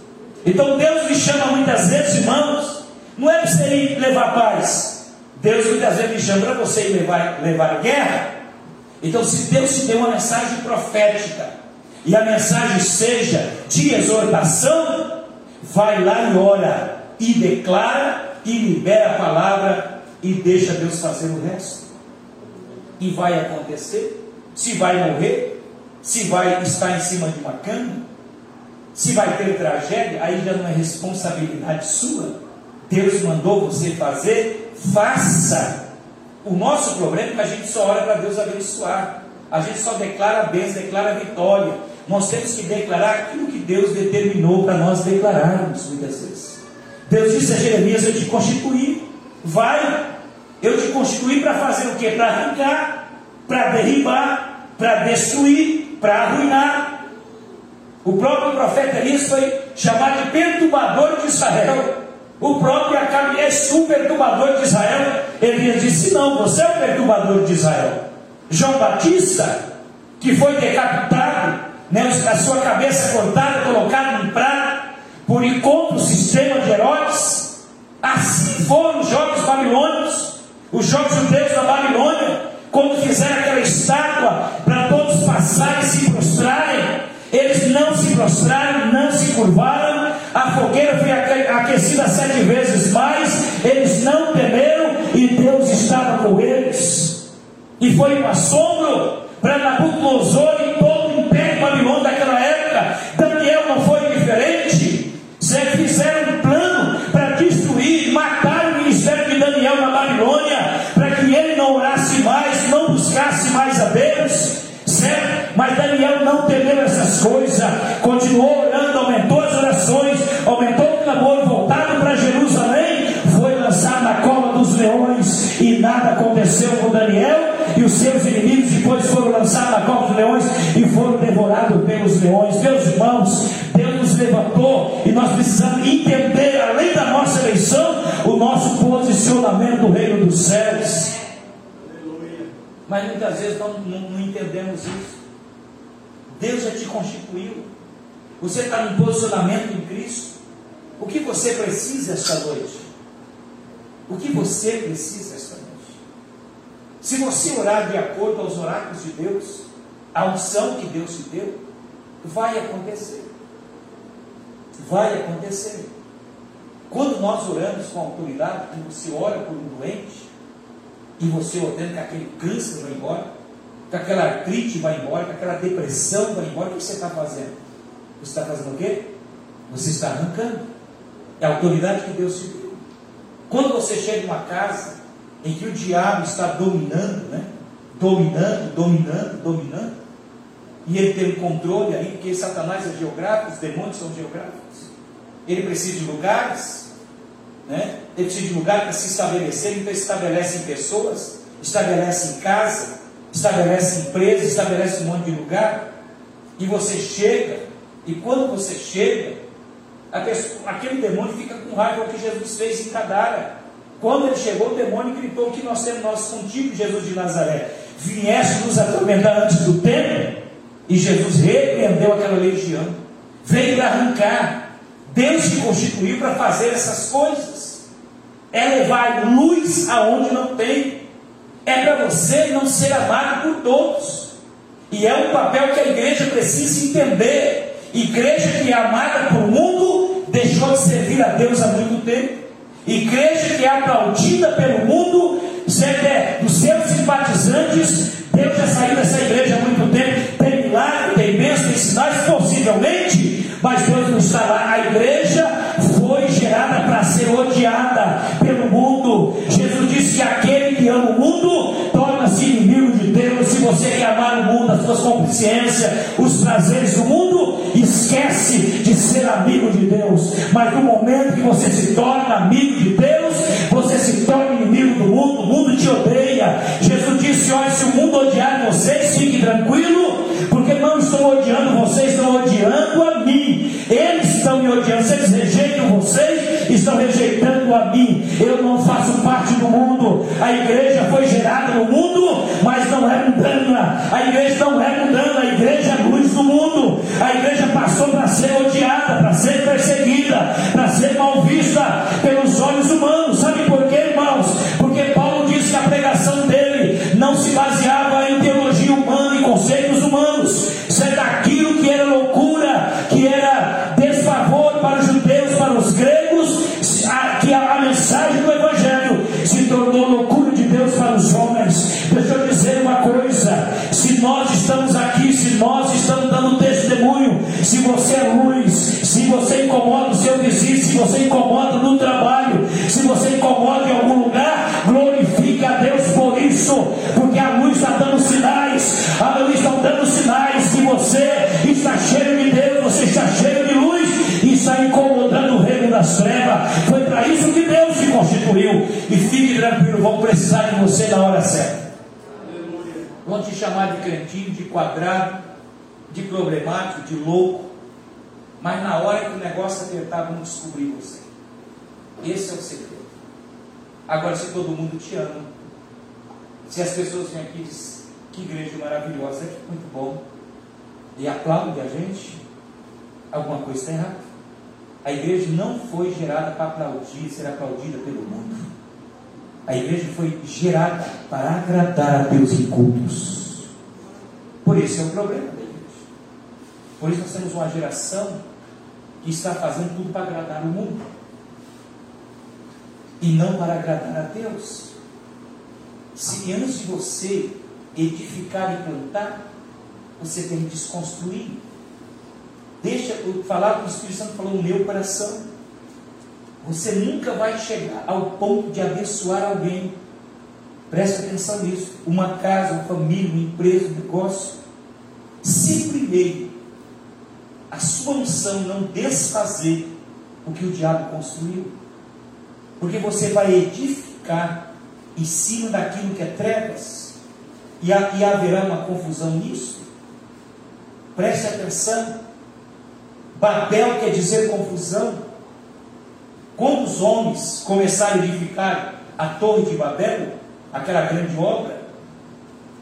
A: Então Deus me chama muitas vezes, irmãos, não é para você ir levar paz. Deus muitas vezes me chama para você ir levar, levar guerra. Então, se Deus te deu uma mensagem profética, e a mensagem seja de exortação, vai lá e ora, e declara, e libera a palavra, e deixa Deus fazer o resto. E vai acontecer, se vai morrer, se vai estar em cima de uma cama, se vai ter tragédia, aí já não é responsabilidade sua. Deus mandou você fazer, faça. O nosso problema é que a gente só ora para Deus abençoar. A gente só declara bênção, declara vitória. Nós temos que declarar aquilo que Deus determinou para nós declararmos muitas vezes. Deus disse a Jeremias: Eu te constituí, vai, eu te constituí para fazer o que? Para arrancar, para derribar, para destruir, para arruinar. O próprio profeta Elias foi chamado de perturbador de Israel. O próprio Acabe é o perturbador de Israel. Elias disse: Não, você é o perturbador de Israel. João Batista, que foi decapitado, né, a sua cabeça cortada, colocada em prato, por encontro o sistema de Herodes. Assim foram os jogos babilônicos, os jogos judeus da Babilônia, quando fizeram aquela estátua para todos passarem e se prostrarem. Eles não se prostraram, não se curvaram, a fogueira foi aquecida sete vezes mais, eles não temeram e Deus estava com eles. E foi um assombro para Nabucodonosor e todo essas coisas, continuou orando, aumentou as orações, aumentou o clamor, voltado para Jerusalém, foi lançado na cova dos leões e nada aconteceu com Daniel e os seus inimigos depois foram lançados na cova dos leões e foram devorados pelos leões. Meus irmãos, Deus nos levantou e nós precisamos entender, além da nossa eleição, o nosso posicionamento no reino dos céus. Mas muitas vezes não, não, não entendemos isso. Constituiu. Você está num posicionamento em Cristo. O que você precisa esta noite? O que você precisa esta noite? Se você orar de acordo aos oráculos de Deus, a unção que Deus te deu, vai acontecer. Vai acontecer. Quando nós oramos com autoridade, quando você ora por um doente, e você ordena que aquele câncer vai embora, que aquela artrite vai embora, que aquela depressão vai embora, o que você está fazendo? Você está fazendo o quê? Você está arrancando. É a autoridade que Deus te deu. Quando você chega em uma casa em que o diabo está dominando, né? Dominando, dominando, dominando, e ele tem o controle aí, porque Satanás é geográfico, os demônios são geográficos. Ele precisa de lugares, né? ele precisa de lugar para se estabelecer, então estabelece em pessoas, estabelece em casa, estabelece em empresa, estabelece um monte de lugar, e você chega, e quando você chega, pessoa, aquele demônio fica com raiva do que Jesus fez em Cadara. Quando ele chegou, o demônio gritou: O que nós temos nós contigo, Jesus de Nazaré? Vieste nos atormentar antes do tempo? E Jesus repreendeu aquela legião, veio para arrancar. Deus se constituiu para fazer essas coisas. É levar luz aonde não tem. É para você não ser amado por todos. E é um papel que a igreja precisa entender. Igreja que é amada por mundo deixou de servir a Deus há muito tempo. Igreja que é aplaudida pelo mundo, é dos seus simpatizantes, Deus já saiu dessa igreja há muito tempo. Tem milagre, tem bênção, tem sinais, possivelmente, mas amar o mundo, as suas consciências, os prazeres do mundo, esquece de ser amigo de Deus. Mas no momento que você se torna amigo de Deus, você se torna inimigo do mundo, o mundo te odeia. Jesus disse: Olha, se o mundo odiar vocês, fique tranquilo, porque não estou odiando vocês, estão odiando a mim. Eles estão me odiando, se eles rejeitam vocês, estão rejeitando a mim. Eu não faço parte do mundo. A igreja foi gerada no mundo, mas não é mundana. A igreja não é mundana, a igreja é luz do mundo. A igreja passou para ser odiada, para ser perseguida, para ser mal vista pelos olhos humanos. Chamar de crentinho, de quadrado, de problemático, de louco. Mas na hora que o negócio apertar, vão descobrir você. Esse é o segredo. Agora, se todo mundo te ama, se as pessoas vêm aqui e dizem que igreja maravilhosa, é muito bom, e aplaudem a gente, alguma coisa está errada. A igreja não foi gerada para aplaudir, ser aplaudida pelo mundo. A igreja foi gerada para agradar a Deus em cultos. Por isso é o problema da. Por isso nós temos uma geração que está fazendo tudo para agradar o mundo e não para agradar a Deus. Se antes de você edificar e plantar, você tem que desconstruir. Deixa eu falar com o Espírito Santo falou no meu coração. Você nunca vai chegar ao ponto de abençoar alguém. Preste atenção nisso. Uma casa, uma família, uma empresa, um negócio. Se primeiro a sua unção não desfazer o que o diabo construiu. Porque você vai edificar em cima daquilo que é trevas, e, e haverá uma confusão nisso. Preste atenção. Babel quer dizer confusão. Quando os homens começaram a edificar a Torre de Babel, aquela grande obra,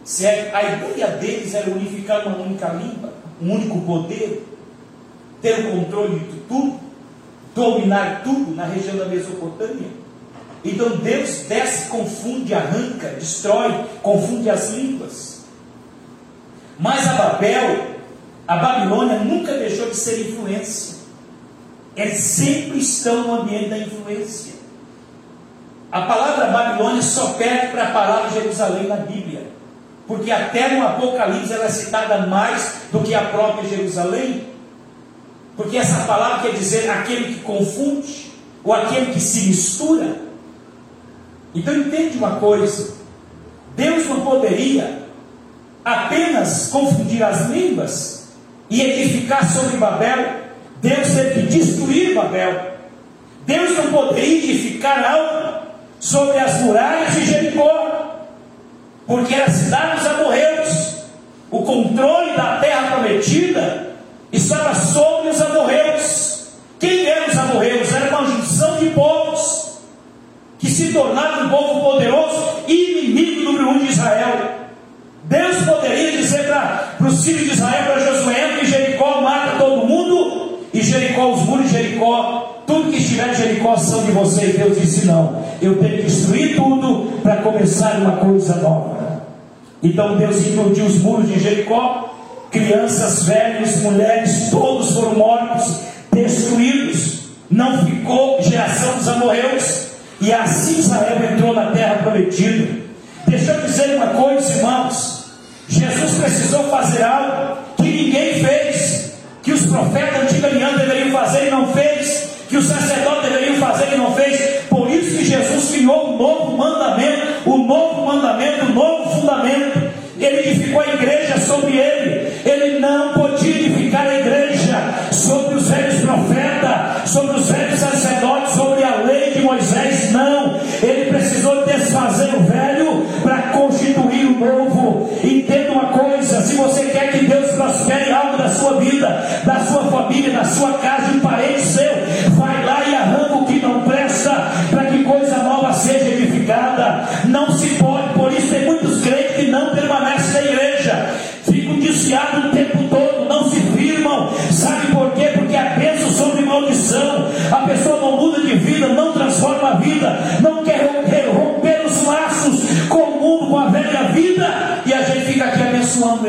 A: se é, a ideia deles era unificar uma única língua, um único poder, ter o controle de tudo, dominar tudo na região da Mesopotâmia. Então Deus desce, confunde, arranca, destrói, confunde as línguas. Mas a Babel, a Babilônia nunca deixou de ser influência. Eles sempre estão no ambiente da influência. A palavra Babilônia só perde para a palavra Jerusalém na Bíblia. Porque até no Apocalipse ela é citada mais do que a própria Jerusalém. Porque essa palavra quer dizer aquele que confunde, ou aquele que se mistura. Então entende uma coisa: Deus não poderia apenas confundir as línguas e edificar sobre Babel. Deus teve que destruir Babel. Deus não poderia edificar algo sobre as muralhas de Jericó, porque era a cidade dos amorreus. O controle da terra prometida estava sobre os amorreus. Quem eram os amorreus? Era uma junção de povos que se tornaram um povo poderoso e inimigo número de Israel. Deus poderia dizer para os filhos de Israel, para Josué, que Jericó mata todo mundo, e Jericó, os muros de Jericó, em Jericó são de vocês. Deus disse: não, eu tenho que destruir tudo para começar uma coisa nova. Então Deus implodiu os muros de Jericó, crianças, velhos, mulheres, todos foram mortos, destruídos. Não ficou geração dos amorreus, e assim Israel entrou na terra prometida. Deixa eu dizer uma coisa, irmãos. Jesus precisou fazer algo que ninguém fez, que os profetas antigos aliança deveriam fazer e não fez, que os sacerdotes deveriam fazer e não fez. Por isso que Jesus criou um novo mandamento, um novo mandamento, um novo fundamento. Ele edificou a igreja sobre ele. Ele não podia edificar a igreja sobre os velhos profetas, sobre os velhos sacerdotes, sobre a lei de Moisés. Não. Ele precisou desfazer o velho para constituir o novo. Entenda uma coisa: se você quer que Deus prospere algo da sua vida, da sua família, da sua casa,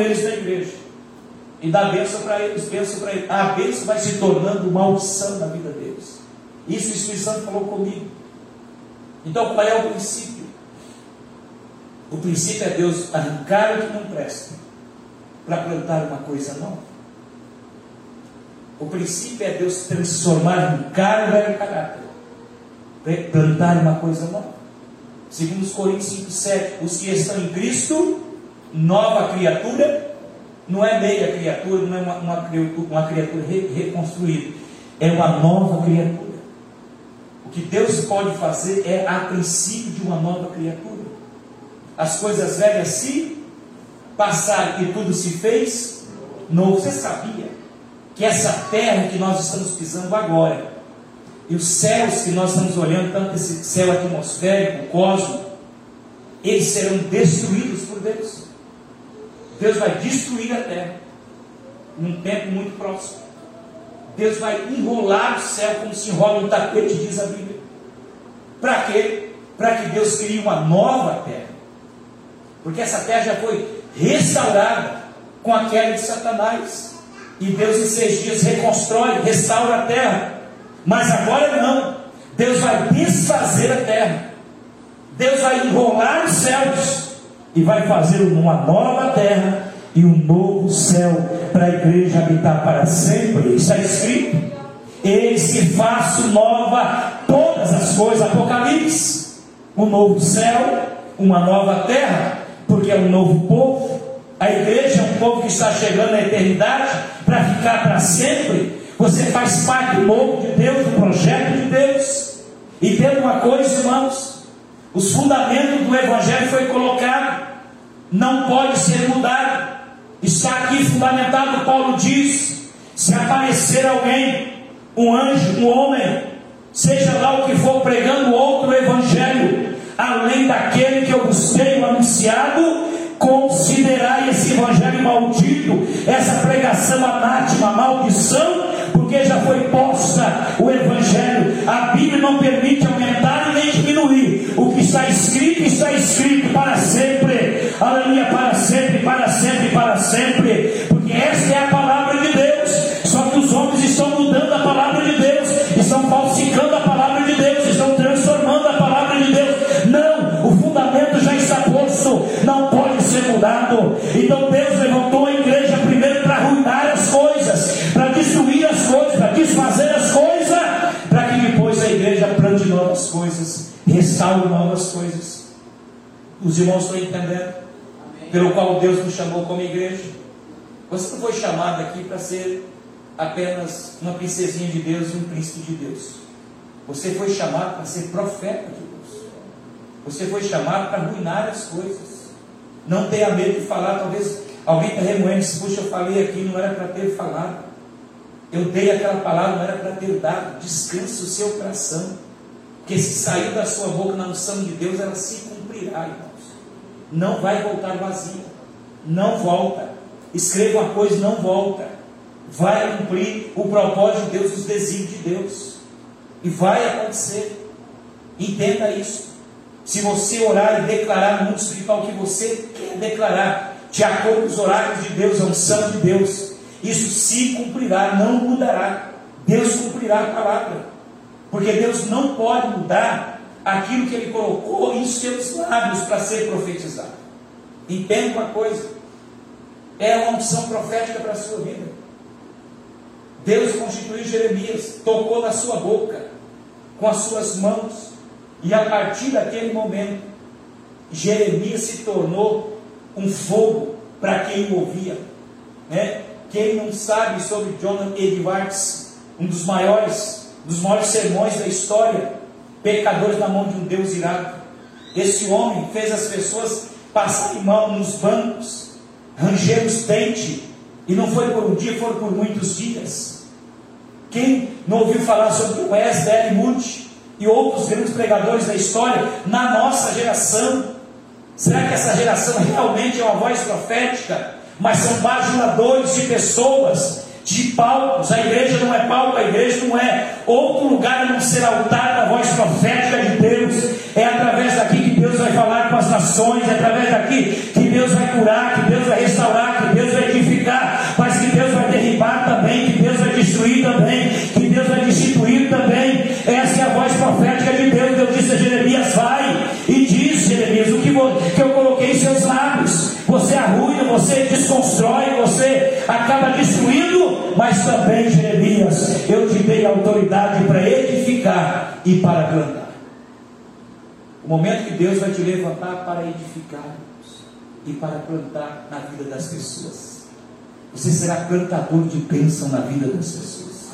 A: eles na igreja. E dá bênção para eles, bênção para eles. A bênção vai se tornando maldição na vida deles. Isso o Espírito Santo falou comigo. Então, qual é o princípio? O princípio é Deus arrancar o que não presta para plantar uma coisa nova. O princípio é Deus transformar, arrancar o velho caráter, plantar uma coisa nova. Segundo os Coríntios 5, 7, os que estão em Cristo, nova criatura, não é meia criatura, não é uma, uma criatura, uma criatura re, reconstruída, é uma nova criatura. O que Deus pode fazer é a princípio de uma nova criatura. As coisas velhas se passaram e tudo se fez novo. Você sabia que essa terra que nós estamos pisando agora, e os céus que nós estamos olhando, tanto esse céu atmosférico, o cosmo, eles serão destruídos por Deus. Deus vai destruir a terra num tempo muito próximo. Deus vai enrolar o céu como se enrola um tapete, diz a Bíblia. Para quê? Para que Deus crie uma nova terra. Porque essa terra já foi restaurada com a queda de Satanás. E Deus em seis dias reconstrói, restaura a terra. Mas agora não. Deus vai desfazer a terra. Deus vai enrolar os céus e vai fazer uma nova terra e um novo céu para a igreja habitar para sempre. Está escrito: Eis que faço nova todas as coisas. Apocalipse. Um novo céu, uma nova terra, porque é um novo povo, A igreja é um povo que está chegando à eternidade para ficar para sempre. Você faz parte do novo de Deus, do projeto de Deus. E tendo uma coisa, irmãos, os fundamentos do Evangelho foi colocado, não pode ser mudado. Está aqui fundamentado, Paulo diz: se aparecer alguém, um anjo, um homem, seja lá o que for, pregando outro evangelho, além daquele que eu vos tenho anunciado, considerai esse evangelho maldito, essa pregação anátima, maldição, porque já foi posta o evangelho. A Bíblia não permite aumentar está escrito, está escrito para sempre. Aleluia, para sempre, para sempre, para sempre. Porque esta é a palavra restaure novas coisas. Os irmãos estão entendendo? Pelo qual Deus nos chamou como igreja. Você não foi chamado aqui para ser apenas uma princesinha de Deus e um príncipe de Deus. Você foi chamado para ser profeta de Deus. Você foi chamado para arruinar as coisas. Não tenha medo de falar. Talvez alguém está remoendo e diz, puxa, eu falei aqui, não era para ter falado. Eu dei aquela palavra, não era para ter dado. Descanse o seu coração. Porque se saiu da sua boca na unção de Deus, ela se cumprirá, irmãos. Não vai voltar vazia. Não volta. Escreva uma coisa, não volta. Vai cumprir o propósito de Deus, os desígnios de Deus. E vai acontecer. Entenda isso. Se você orar e declarar no mundo espiritual o que você quer declarar, de acordo com os horários de Deus, a unção de Deus, isso se cumprirá, não mudará. Deus cumprirá a palavra. Porque Deus não pode mudar aquilo que Ele colocou em seus lábios para ser profetizado. Entenda uma coisa: é uma unção profética para a sua vida. Deus constituiu Jeremias, tocou na sua boca, com as suas mãos, e a partir daquele momento, Jeremias se tornou um fogo para quem o ouvia. Né? Quem não sabe sobre Jonathan Edwards, um dos maiores, dos maiores sermões da história, pecadores na mão de um Deus irado. Esse homem fez as pessoas passarem mal nos bancos, ranger os dentes, e não foi por um dia, foram por muitos dias. Quem não ouviu falar sobre o Wes L. Moody e outros grandes pregadores da história na nossa geração? Será que essa geração realmente é uma voz profética? Mas são bajuladores de pessoas, de palcos. A igreja não é palco, a igreja não é outro lugar a não ser altar da voz profética de Deus. É através daqui que Deus vai falar com as nações, é através daqui que Deus vai curar, que Deus vai restaurar, que Deus vai edificar, mas que Deus vai derribar também, que Deus vai destruir também, que Deus vai destituir também. Essa é a voz profética de Deus. Deus disse a Jeremias: vai e diz, Jeremias, o que, que eu coloquei em seus lábios. Você arruina, você mas também, Jeremias, eu te dei autoridade para edificar e para plantar. O momento que Deus vai te levantar para edificar e para plantar na vida das pessoas. Você será plantador de bênção na vida das pessoas,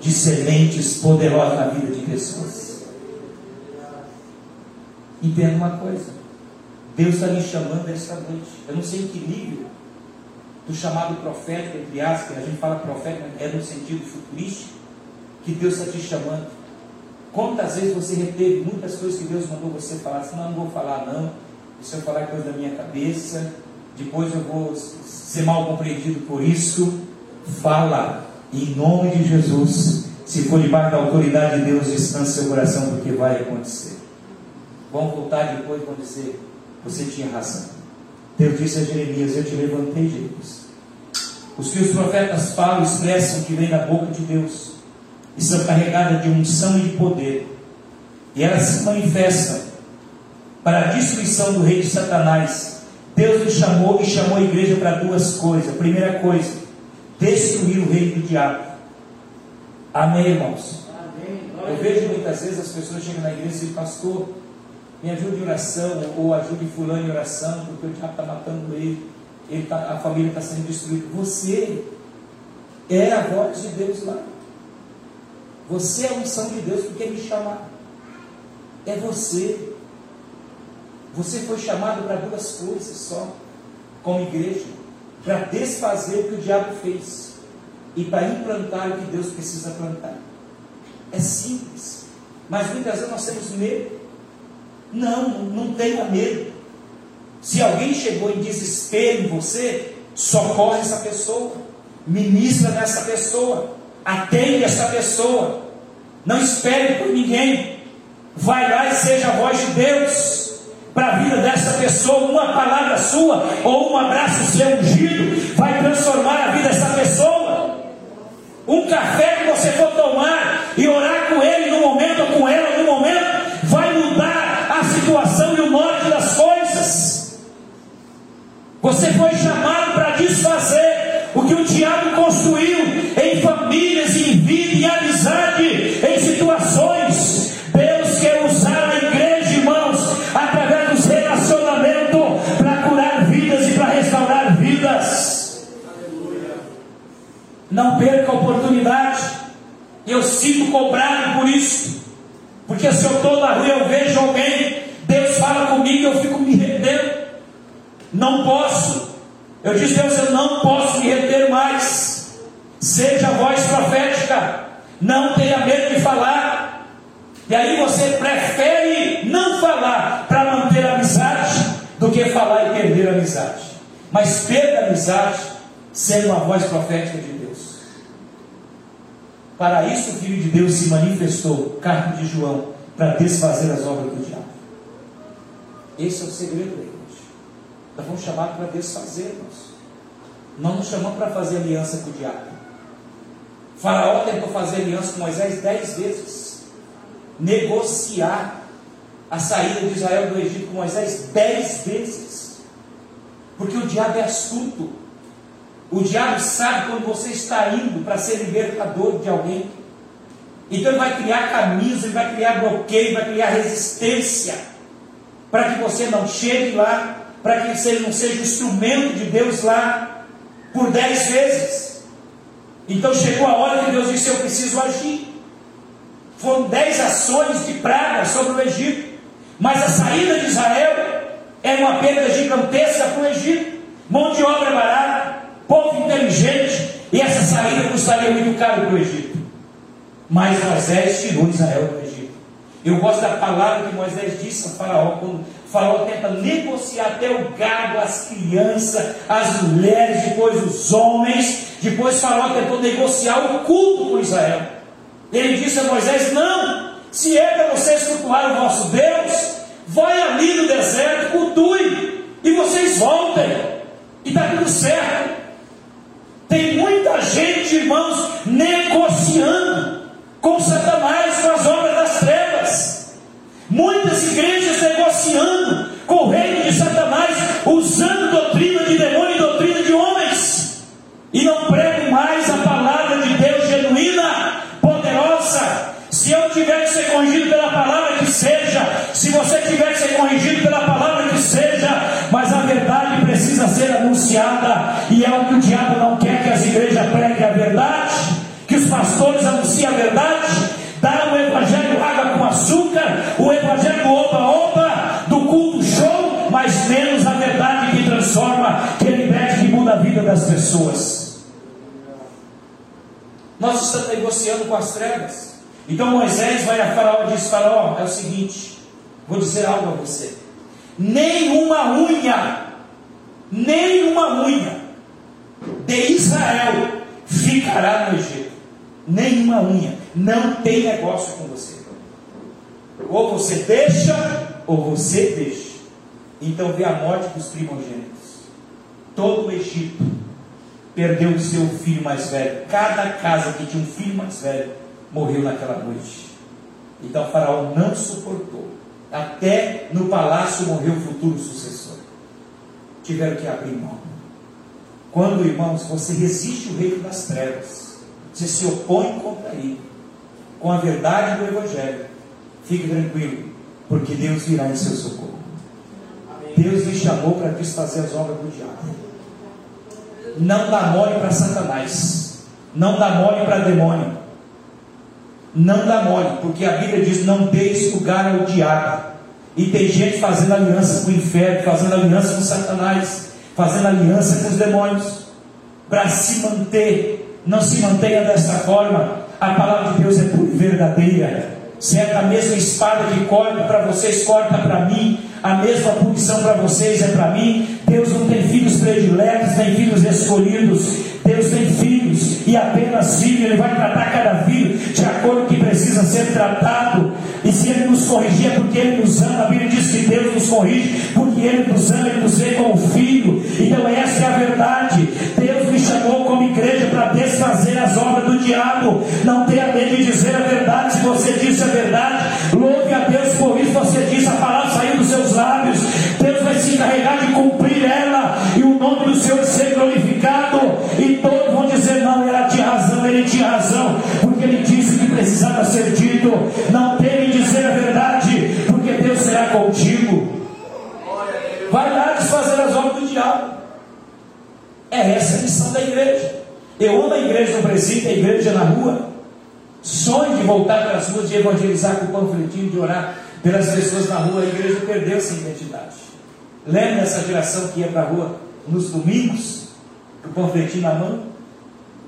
A: de sementes poderosas na vida de pessoas. Entenda uma coisa: Deus está lhe chamando esta noite. Eu não sei em que nível do chamado profético, entre aspas, a gente fala profético, é no sentido futurístico, que Deus está te chamando. Quantas vezes você reteve muitas coisas que Deus mandou você falar, assim, não, não vou falar não, isso eu falar coisa da minha cabeça, depois eu vou ser mal compreendido por isso. Fala em nome de Jesus. Se for debaixo da autoridade de Deus, descanse seu coração, porque vai acontecer. Vão voltar depois e dizer: Você tinha razão. Deus disse a Jeremias: Eu te levantei, Jeremias. Os que os profetas falam, expressam que vem da boca de Deus, e são carregadas de unção e de poder, e elas se manifestam para a destruição do rei de Satanás. Deus nos chamou e chamou a igreja para duas coisas. Primeira coisa, destruir o rei do diabo. Amém, irmãos? Eu vejo muitas vezes as pessoas chegam na igreja e dizem, pastor, me ajude em oração, ou ajude fulano em oração, porque o diabo está matando ele. ele tá, a família está sendo destruída. Você é a voz de Deus lá. Você é a unção de Deus porque me chamar. É você. Você foi chamado para duas coisas só, como igreja: para desfazer o que o diabo fez e para implantar o que Deus precisa plantar. É simples, mas muitas vezes nós temos medo. Não, não tenha medo. Se alguém chegou em desespero em você, socorre essa pessoa, ministra nessa pessoa, atende essa pessoa, não espere por ninguém, vai lá e seja a voz de Deus para a vida dessa pessoa, uma palavra sua ou um abraço seu ungido vai transformar a vida dessa pessoa. Um café que você for tomar e orar com ele no momento Você foi chamado para desfazer o que o diabo construiu em famílias, em vida, em amizade, em situações. Deus quer usar a igreja, irmãos, através dos relacionamentos para curar vidas e para restaurar vidas. Não perca a oportunidade. Eu sinto cobrado por isso. Porque se eu estou na rua eu vejo alguém, Deus fala comigo eu fico me rendendo. Não posso. Eu disse, Deus, eu não posso me reter mais. Seja a voz profética. Não tenha medo de falar. E aí você prefere não falar para manter a amizade do que falar e perder a amizade. Mas perda a amizade sendo uma voz profética de Deus. Para isso o Filho de Deus se manifestou, carne de João, para desfazer as obras do diabo. Esse é o segredo igreja. Nós fomos chamados para desfazer, irmãos. Não chamamos para fazer aliança com o diabo. Faraó tentou fazer aliança com Moisés dez vezes. Negociar a saída de Israel do Egito com Moisés dez vezes. Porque o diabo é astuto. O diabo sabe quando você está indo para ser libertador de alguém. Então ele vai criar caminhos, ele vai criar bloqueio, vai criar resistência. Para que você não chegue lá, para que você não seja instrumento de Deus lá por dez vezes. Então chegou a hora que Deus disse: Eu preciso agir. Foram dez ações de praga sobre o Egito, mas a saída de Israel era uma perda gigantesca para o Egito. Mão de obra barata, povo inteligente, e essa saída custaria muito caro para o Egito. Mas Moisés tirou Israel do Egito. Eu gosto da palavra que Moisés disse a Faraó, quando Faraó tenta negociar até o gado, as crianças, as mulheres, depois os homens. Depois Faraó tentou negociar o culto com Israel. Ele disse a Moisés: Não, se é para vocês cultuar o vosso Deus, vai ali no deserto, cultue, e vocês voltem, e está tudo certo. Tem muita gente, irmãos, negociando com Satanás, com as obras das trevas. Muitas igrejas negociando com o reino de Satanás, usando doutrina de demônio e doutrina de homens, e não pregam mais a palavra de Deus genuína, poderosa. Se eu tiver que ser corrigido pela palavra que seja, se você tiver que ser corrigido pela palavra que seja, mas a verdade precisa ser anunciada, das pessoas. Nós estamos negociando com as trevas. Então Moisés vai a Faraó e diz: Faraó, é o seguinte, vou dizer algo a você. Nenhuma unha, nenhuma unha de Israel ficará no Egito. Nenhuma unha. Não tem negócio com você. Ou você deixa, ou você deixa. Então vê a morte dos primogênitos. Todo o Egito perdeu o seu filho mais velho. Cada casa que tinha um filho mais velho morreu naquela noite. Então Faraó não suportou. Até no palácio morreu o futuro sucessor. Tiveram que abrir mão. Quando, irmãos, você resiste o reino das trevas, você se opõe contra ele, com a verdade do Evangelho, fique tranquilo, porque Deus virá em seu socorro. Deus lhe chamou para desfazer as obras do diabo. Não dá mole para Satanás, não dá mole para demônio, não dá mole, porque a Bíblia diz: não deis lugar ao diabo. E tem gente fazendo aliança com o inferno, fazendo aliança com Satanás, fazendo aliança com os demônios, para se manter. Não se mantenha dessa forma. A palavra de Deus é pura e verdadeira. Certo? A mesma espada que corta para vocês, corta para mim. A mesma punição para vocês é para mim. Deus não tem filhos prediletos, tem filhos escolhidos. Deus tem filhos e apenas filho. Ele vai tratar cada filho de acordo com o que precisa ser tratado. E se Ele nos corrigir é porque Ele nos ama. A Bíblia diz que Deus nos corrige porque Ele nos ama, Ele nos vê como filho. Então essa é a verdade. No presídio, a igreja na rua. Sonho de voltar para as ruas, de evangelizar com o panfletinho, de orar pelas pessoas na rua. A igreja perdeu essa identidade. Lembra dessa geração que ia para a rua nos domingos, com o panfletinho na mão,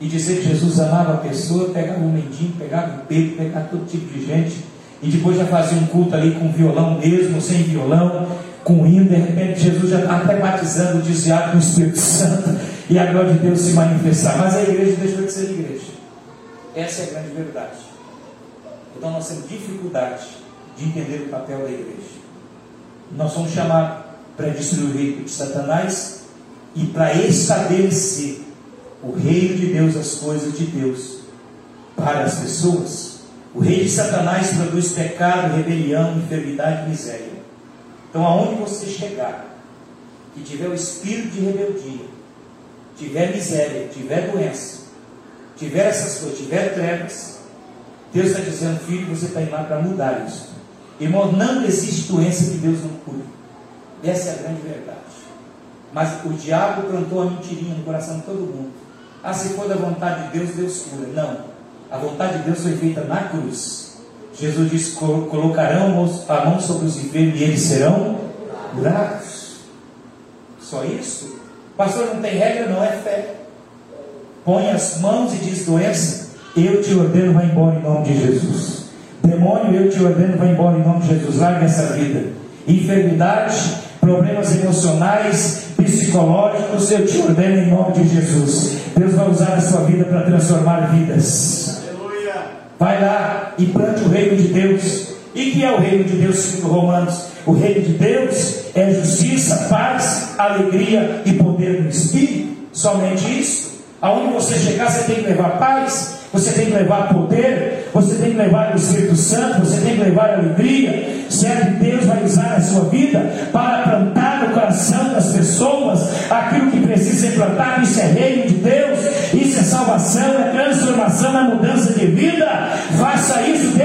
A: e dizer que Jesus amava a pessoa, pegava um mendigo, pegava o Pedro, pegava todo tipo de gente e depois já fazia um culto ali com violão mesmo, sem violão, com hino, de repente Jesus já está até batizando o desviado com o Espírito Santo e a glória de Deus se manifestar. Mas a igreja deixou de ser igreja. Essa é a grande verdade. Então nós temos dificuldade de entender o papel da igreja. Nós somos chamados para destruir o reino de Satanás e para estabelecer o reino de Deus, as coisas de Deus para as pessoas. O rei de Satanás produz pecado, rebelião, enfermidade e miséria. Então, aonde você chegar, que tiver o espírito de rebeldia, tiver miséria, tiver doença, tiver essas coisas, tiver trevas, Deus está dizendo, filho, você está indo lá para mudar isso. Irmão, não existe doença que Deus não cure. Essa é a grande verdade. Mas o diabo plantou a mentirinha no coração de todo mundo. Ah, se for da vontade de Deus, Deus cura. Não. A vontade de Deus foi feita na cruz. Jesus disse: colocarão a mão sobre os enfermos e eles serão curados. Só isso? Pastor, não tem regra, não é fé. Põe as mãos e diz: doença, eu te ordeno, vai embora em nome de Jesus. Demônio, eu te ordeno, vai embora em nome de Jesus. Larga essa vida. Enfermidade, problemas emocionais, psicológicos, eu te ordeno em nome de Jesus. Deus vai usar a sua vida para transformar vidas. Vai lá e plante o reino de Deus. E que é o reino de Deus, segundo Romanos? O reino de Deus é justiça, paz, alegria e poder no Espírito. Somente isso. Aonde você chegar, você tem que levar paz, você tem que levar poder, você tem que levar o Espírito Santo, você tem que levar alegria. Certo? Deus vai usar a sua vida para plantar no coração das pessoas aquilo que precisa ser plantado. Isso é reino de Deus, isso é salvação, é transformação, é mudança de vida. Faça isso,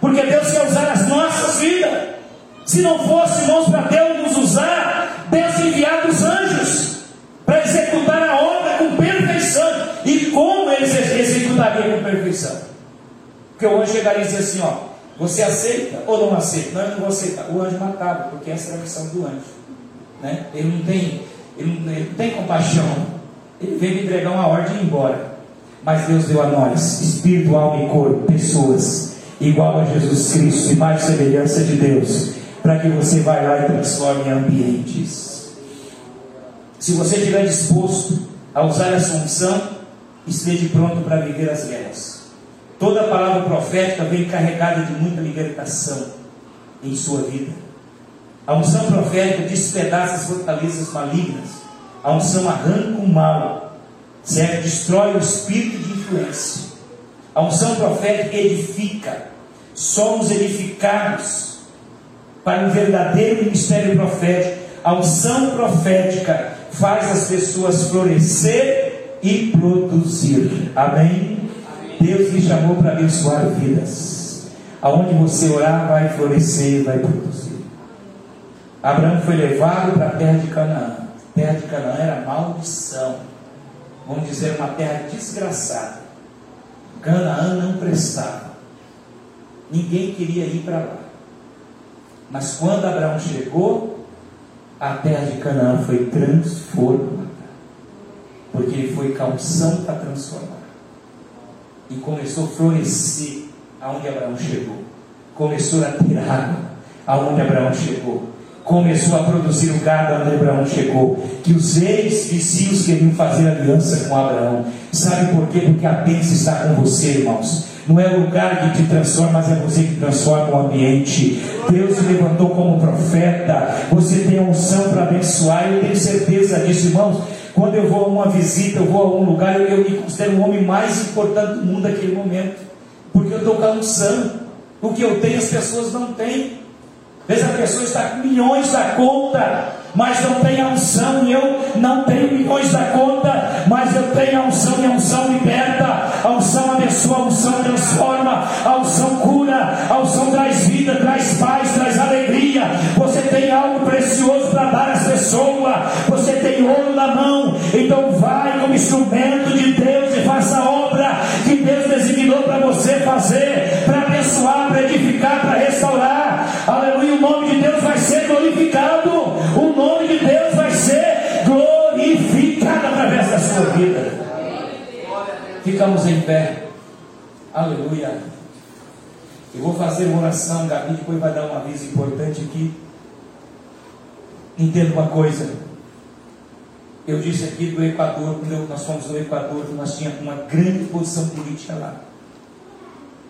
A: porque Deus quer usar as nossas vidas. Se não fosse, irmãos, para Deus nos usar, Deus enviar os anjos para executar a obra com perfeição. E como eles executariam com perfeição? Porque o anjo chegaria e dizia assim: ó, você aceita ou não aceita? Não, eu não vou aceitar. O anjo matava, porque essa era a missão do anjo. Né? Ele, não tem, ele, não, ele não tem compaixão. Ele veio entregar uma ordem e ir embora. Mas Deus deu a nós, espírito, alma e corpo, pessoas, igual a Jesus Cristo, mais semelhança de Deus, para que você vá lá e transforme ambientes. Se você estiver disposto a usar essa unção, esteja pronto para viver as guerras. Toda palavra profética vem carregada de muita libertação em sua vida. A unção profética despedaça as fortalezas malignas. A unção arranca o mal, certo? Destrói o espírito de influência. A unção profética edifica. Somos edificados para um verdadeiro ministério profético. A unção profética faz as pessoas florescer e produzir. Amém? Amém. Deus me chamou para abençoar vidas. Aonde você orar, vai florescer, vai produzir. Abraão foi levado para a terra de Canaã. A terra de Canaã era maldição. Vamos dizer, uma terra desgraçada. Canaã não prestava. Ninguém queria ir para lá. Mas quando Abraão chegou, a terra de Canaã foi transformada. Porque ele foi calção para transformar. E começou a florescer aonde Abraão chegou. Começou a ter água aonde Abraão chegou começou a produzir o gado onde Abraão chegou. Que os ex-vizinhos queriam fazer aliança com Abraão. Sabe por quê? Porque a bênção está com você, irmãos. Não é o lugar que te transforma, mas é você que transforma o ambiente. Deus levantou como profeta. Você tem a unção para abençoar. Eu tenho certeza disso, irmãos. Quando eu vou a uma visita, eu vou a um lugar, eu, eu me considero o homem mais importante do mundo naquele momento. Porque eu estou com a unção. O que eu tenho, as pessoas não têm. Às vezes a pessoa está com milhões da conta, mas não tem a unção, e eu não tenho milhões da conta, mas eu tenho a unção, e a unção liberta, a unção abençoa, a unção transforma, a unção cura, a unção traz vida, traz paz, traz alegria. Você tem algo precioso para dar às pessoas, você tem ouro na mão, então vai como instrumento de Deus e faça a obra que Deus designou para você fazer, Ficamos em pé. Aleluia. Eu vou fazer uma oração, Gabi depois vai dar um aviso importante aqui. Entenda uma coisa. Eu disse aqui do Equador, quando nós fomos no Equador, nós tínhamos uma grande posição política lá.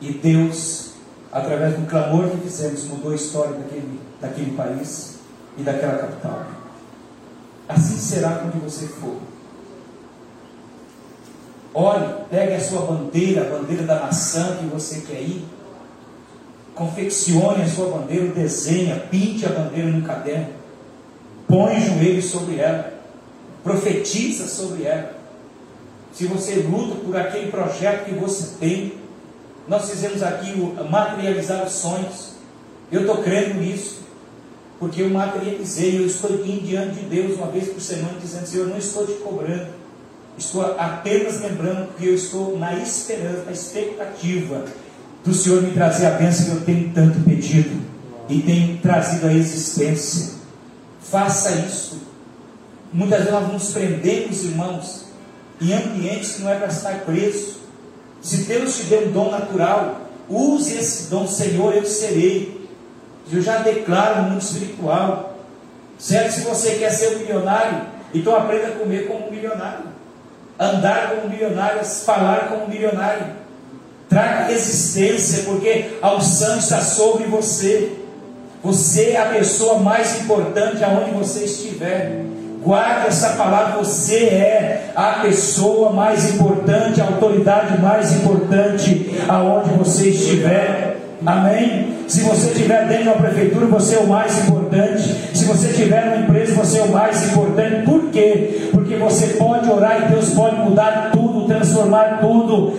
A: E Deus através do clamor que fizemos, mudou a história daquele, daquele país e daquela capital. Assim será onde você for. Olhe, pegue a sua bandeira, a bandeira da nação que você quer ir. Confeccione a sua bandeira, desenha, pinte a bandeira no caderno. Põe joelhos sobre ela. Profetiza sobre ela. Se você luta por aquele projeto que você tem, nós fizemos aqui o materializar os sonhos. Eu estou crendo nisso. Porque eu materializei, eu estou aqui diante de Deus uma vez por semana dizendo, Senhor, eu não estou te cobrando. Estou apenas lembrando que eu estou na esperança, na expectativa do Senhor me trazer a bênção que eu tenho tanto pedido e tenho trazido a existência. Faça isso. Muitas vezes nós nos prendemos, irmãos, em ambientes que não é para estar preso. Se Deus te deu um dom natural, use esse dom, Senhor, eu serei. Eu já declaro no mundo espiritual. Certo? Se você quer ser um milionário, então aprenda a comer como um milionário, andar como um milionário, falar como um milionário. Traga resistência, porque a unção está sobre você. Você é a pessoa mais importante aonde você estiver. Guarde essa palavra, você é a pessoa mais importante, a autoridade mais importante aonde você estiver. Amém? Se você estiver dentro da prefeitura, você é o mais importante. Se você estiver numa empresa, você é o mais importante. Por quê? Porque você pode orar e Deus pode mudar tudo, transformar tudo,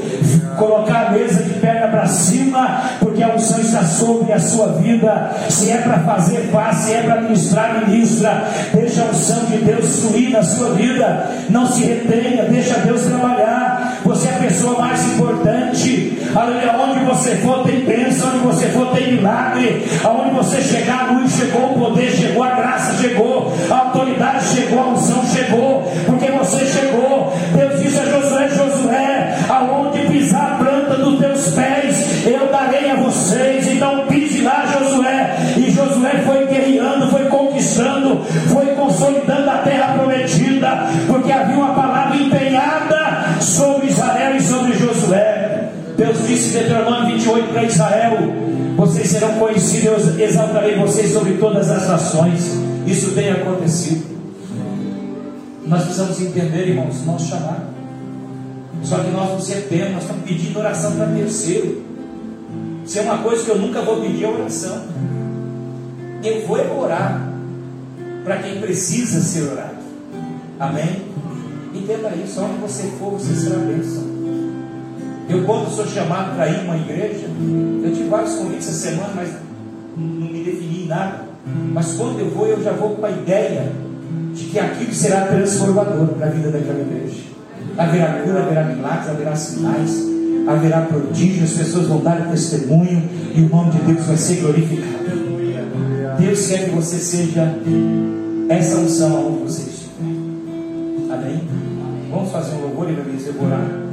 A: colocar a mesa de perna para cima, porque a unção está sobre a sua vida. Se é para fazer, faz. Se é para ministrar, ministra. Deixa a unção de Deus fluir na sua vida. Não se retenha, deixa Deus trabalhar. Você é a pessoa mais importante. Aleluia. Onde você for, tem bênção. Onde você for, tem milagre. Aonde você chegar, a luz chegou, o poder chegou, a graça chegou, a autoridade chegou, a unção serão conhecidos, eu exaltarei vocês sobre todas as nações. Isso tem acontecido. Nós precisamos entender, irmãos, nosso chamado. Só que nós nos retemos, nós estamos pedindo oração para terceiro. Se é uma coisa que eu nunca vou pedir é oração. Eu vou orar para quem precisa ser orado. Amém? Entenda isso, onde você for, você será bênção. Eu, quando sou chamado para ir uma igreja, eu tive vários convites essa semana, mas não me defini em nada. Mas quando eu vou, eu já vou com a ideia de que aquilo será transformador para a vida daquela igreja. Haverá cura, haverá milagres, haverá sinais, haverá prodígios, as pessoas vão dar testemunho e o nome de Deus vai ser glorificado. Deus quer que você seja essa unção aonde você estiver. Amém? Vamos fazer um louvor e vai dizer orar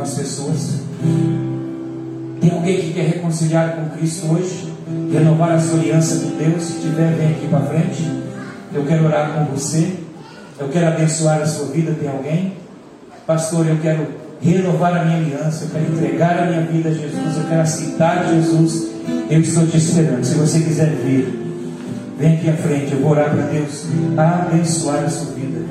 A: com as pessoas. Tem alguém que quer reconciliar com Cristo hoje? Renovar a sua aliança com Deus? Se tiver, vem aqui para frente. Eu quero orar com você. Eu quero abençoar a sua vida. Tem alguém? Pastor, eu quero renovar a minha aliança. Eu quero entregar a minha vida a Jesus. Eu quero aceitar Jesus. Eu estou te esperando. Se você quiser vir, vem aqui à frente. Eu vou orar para Deus abençoar a sua vida.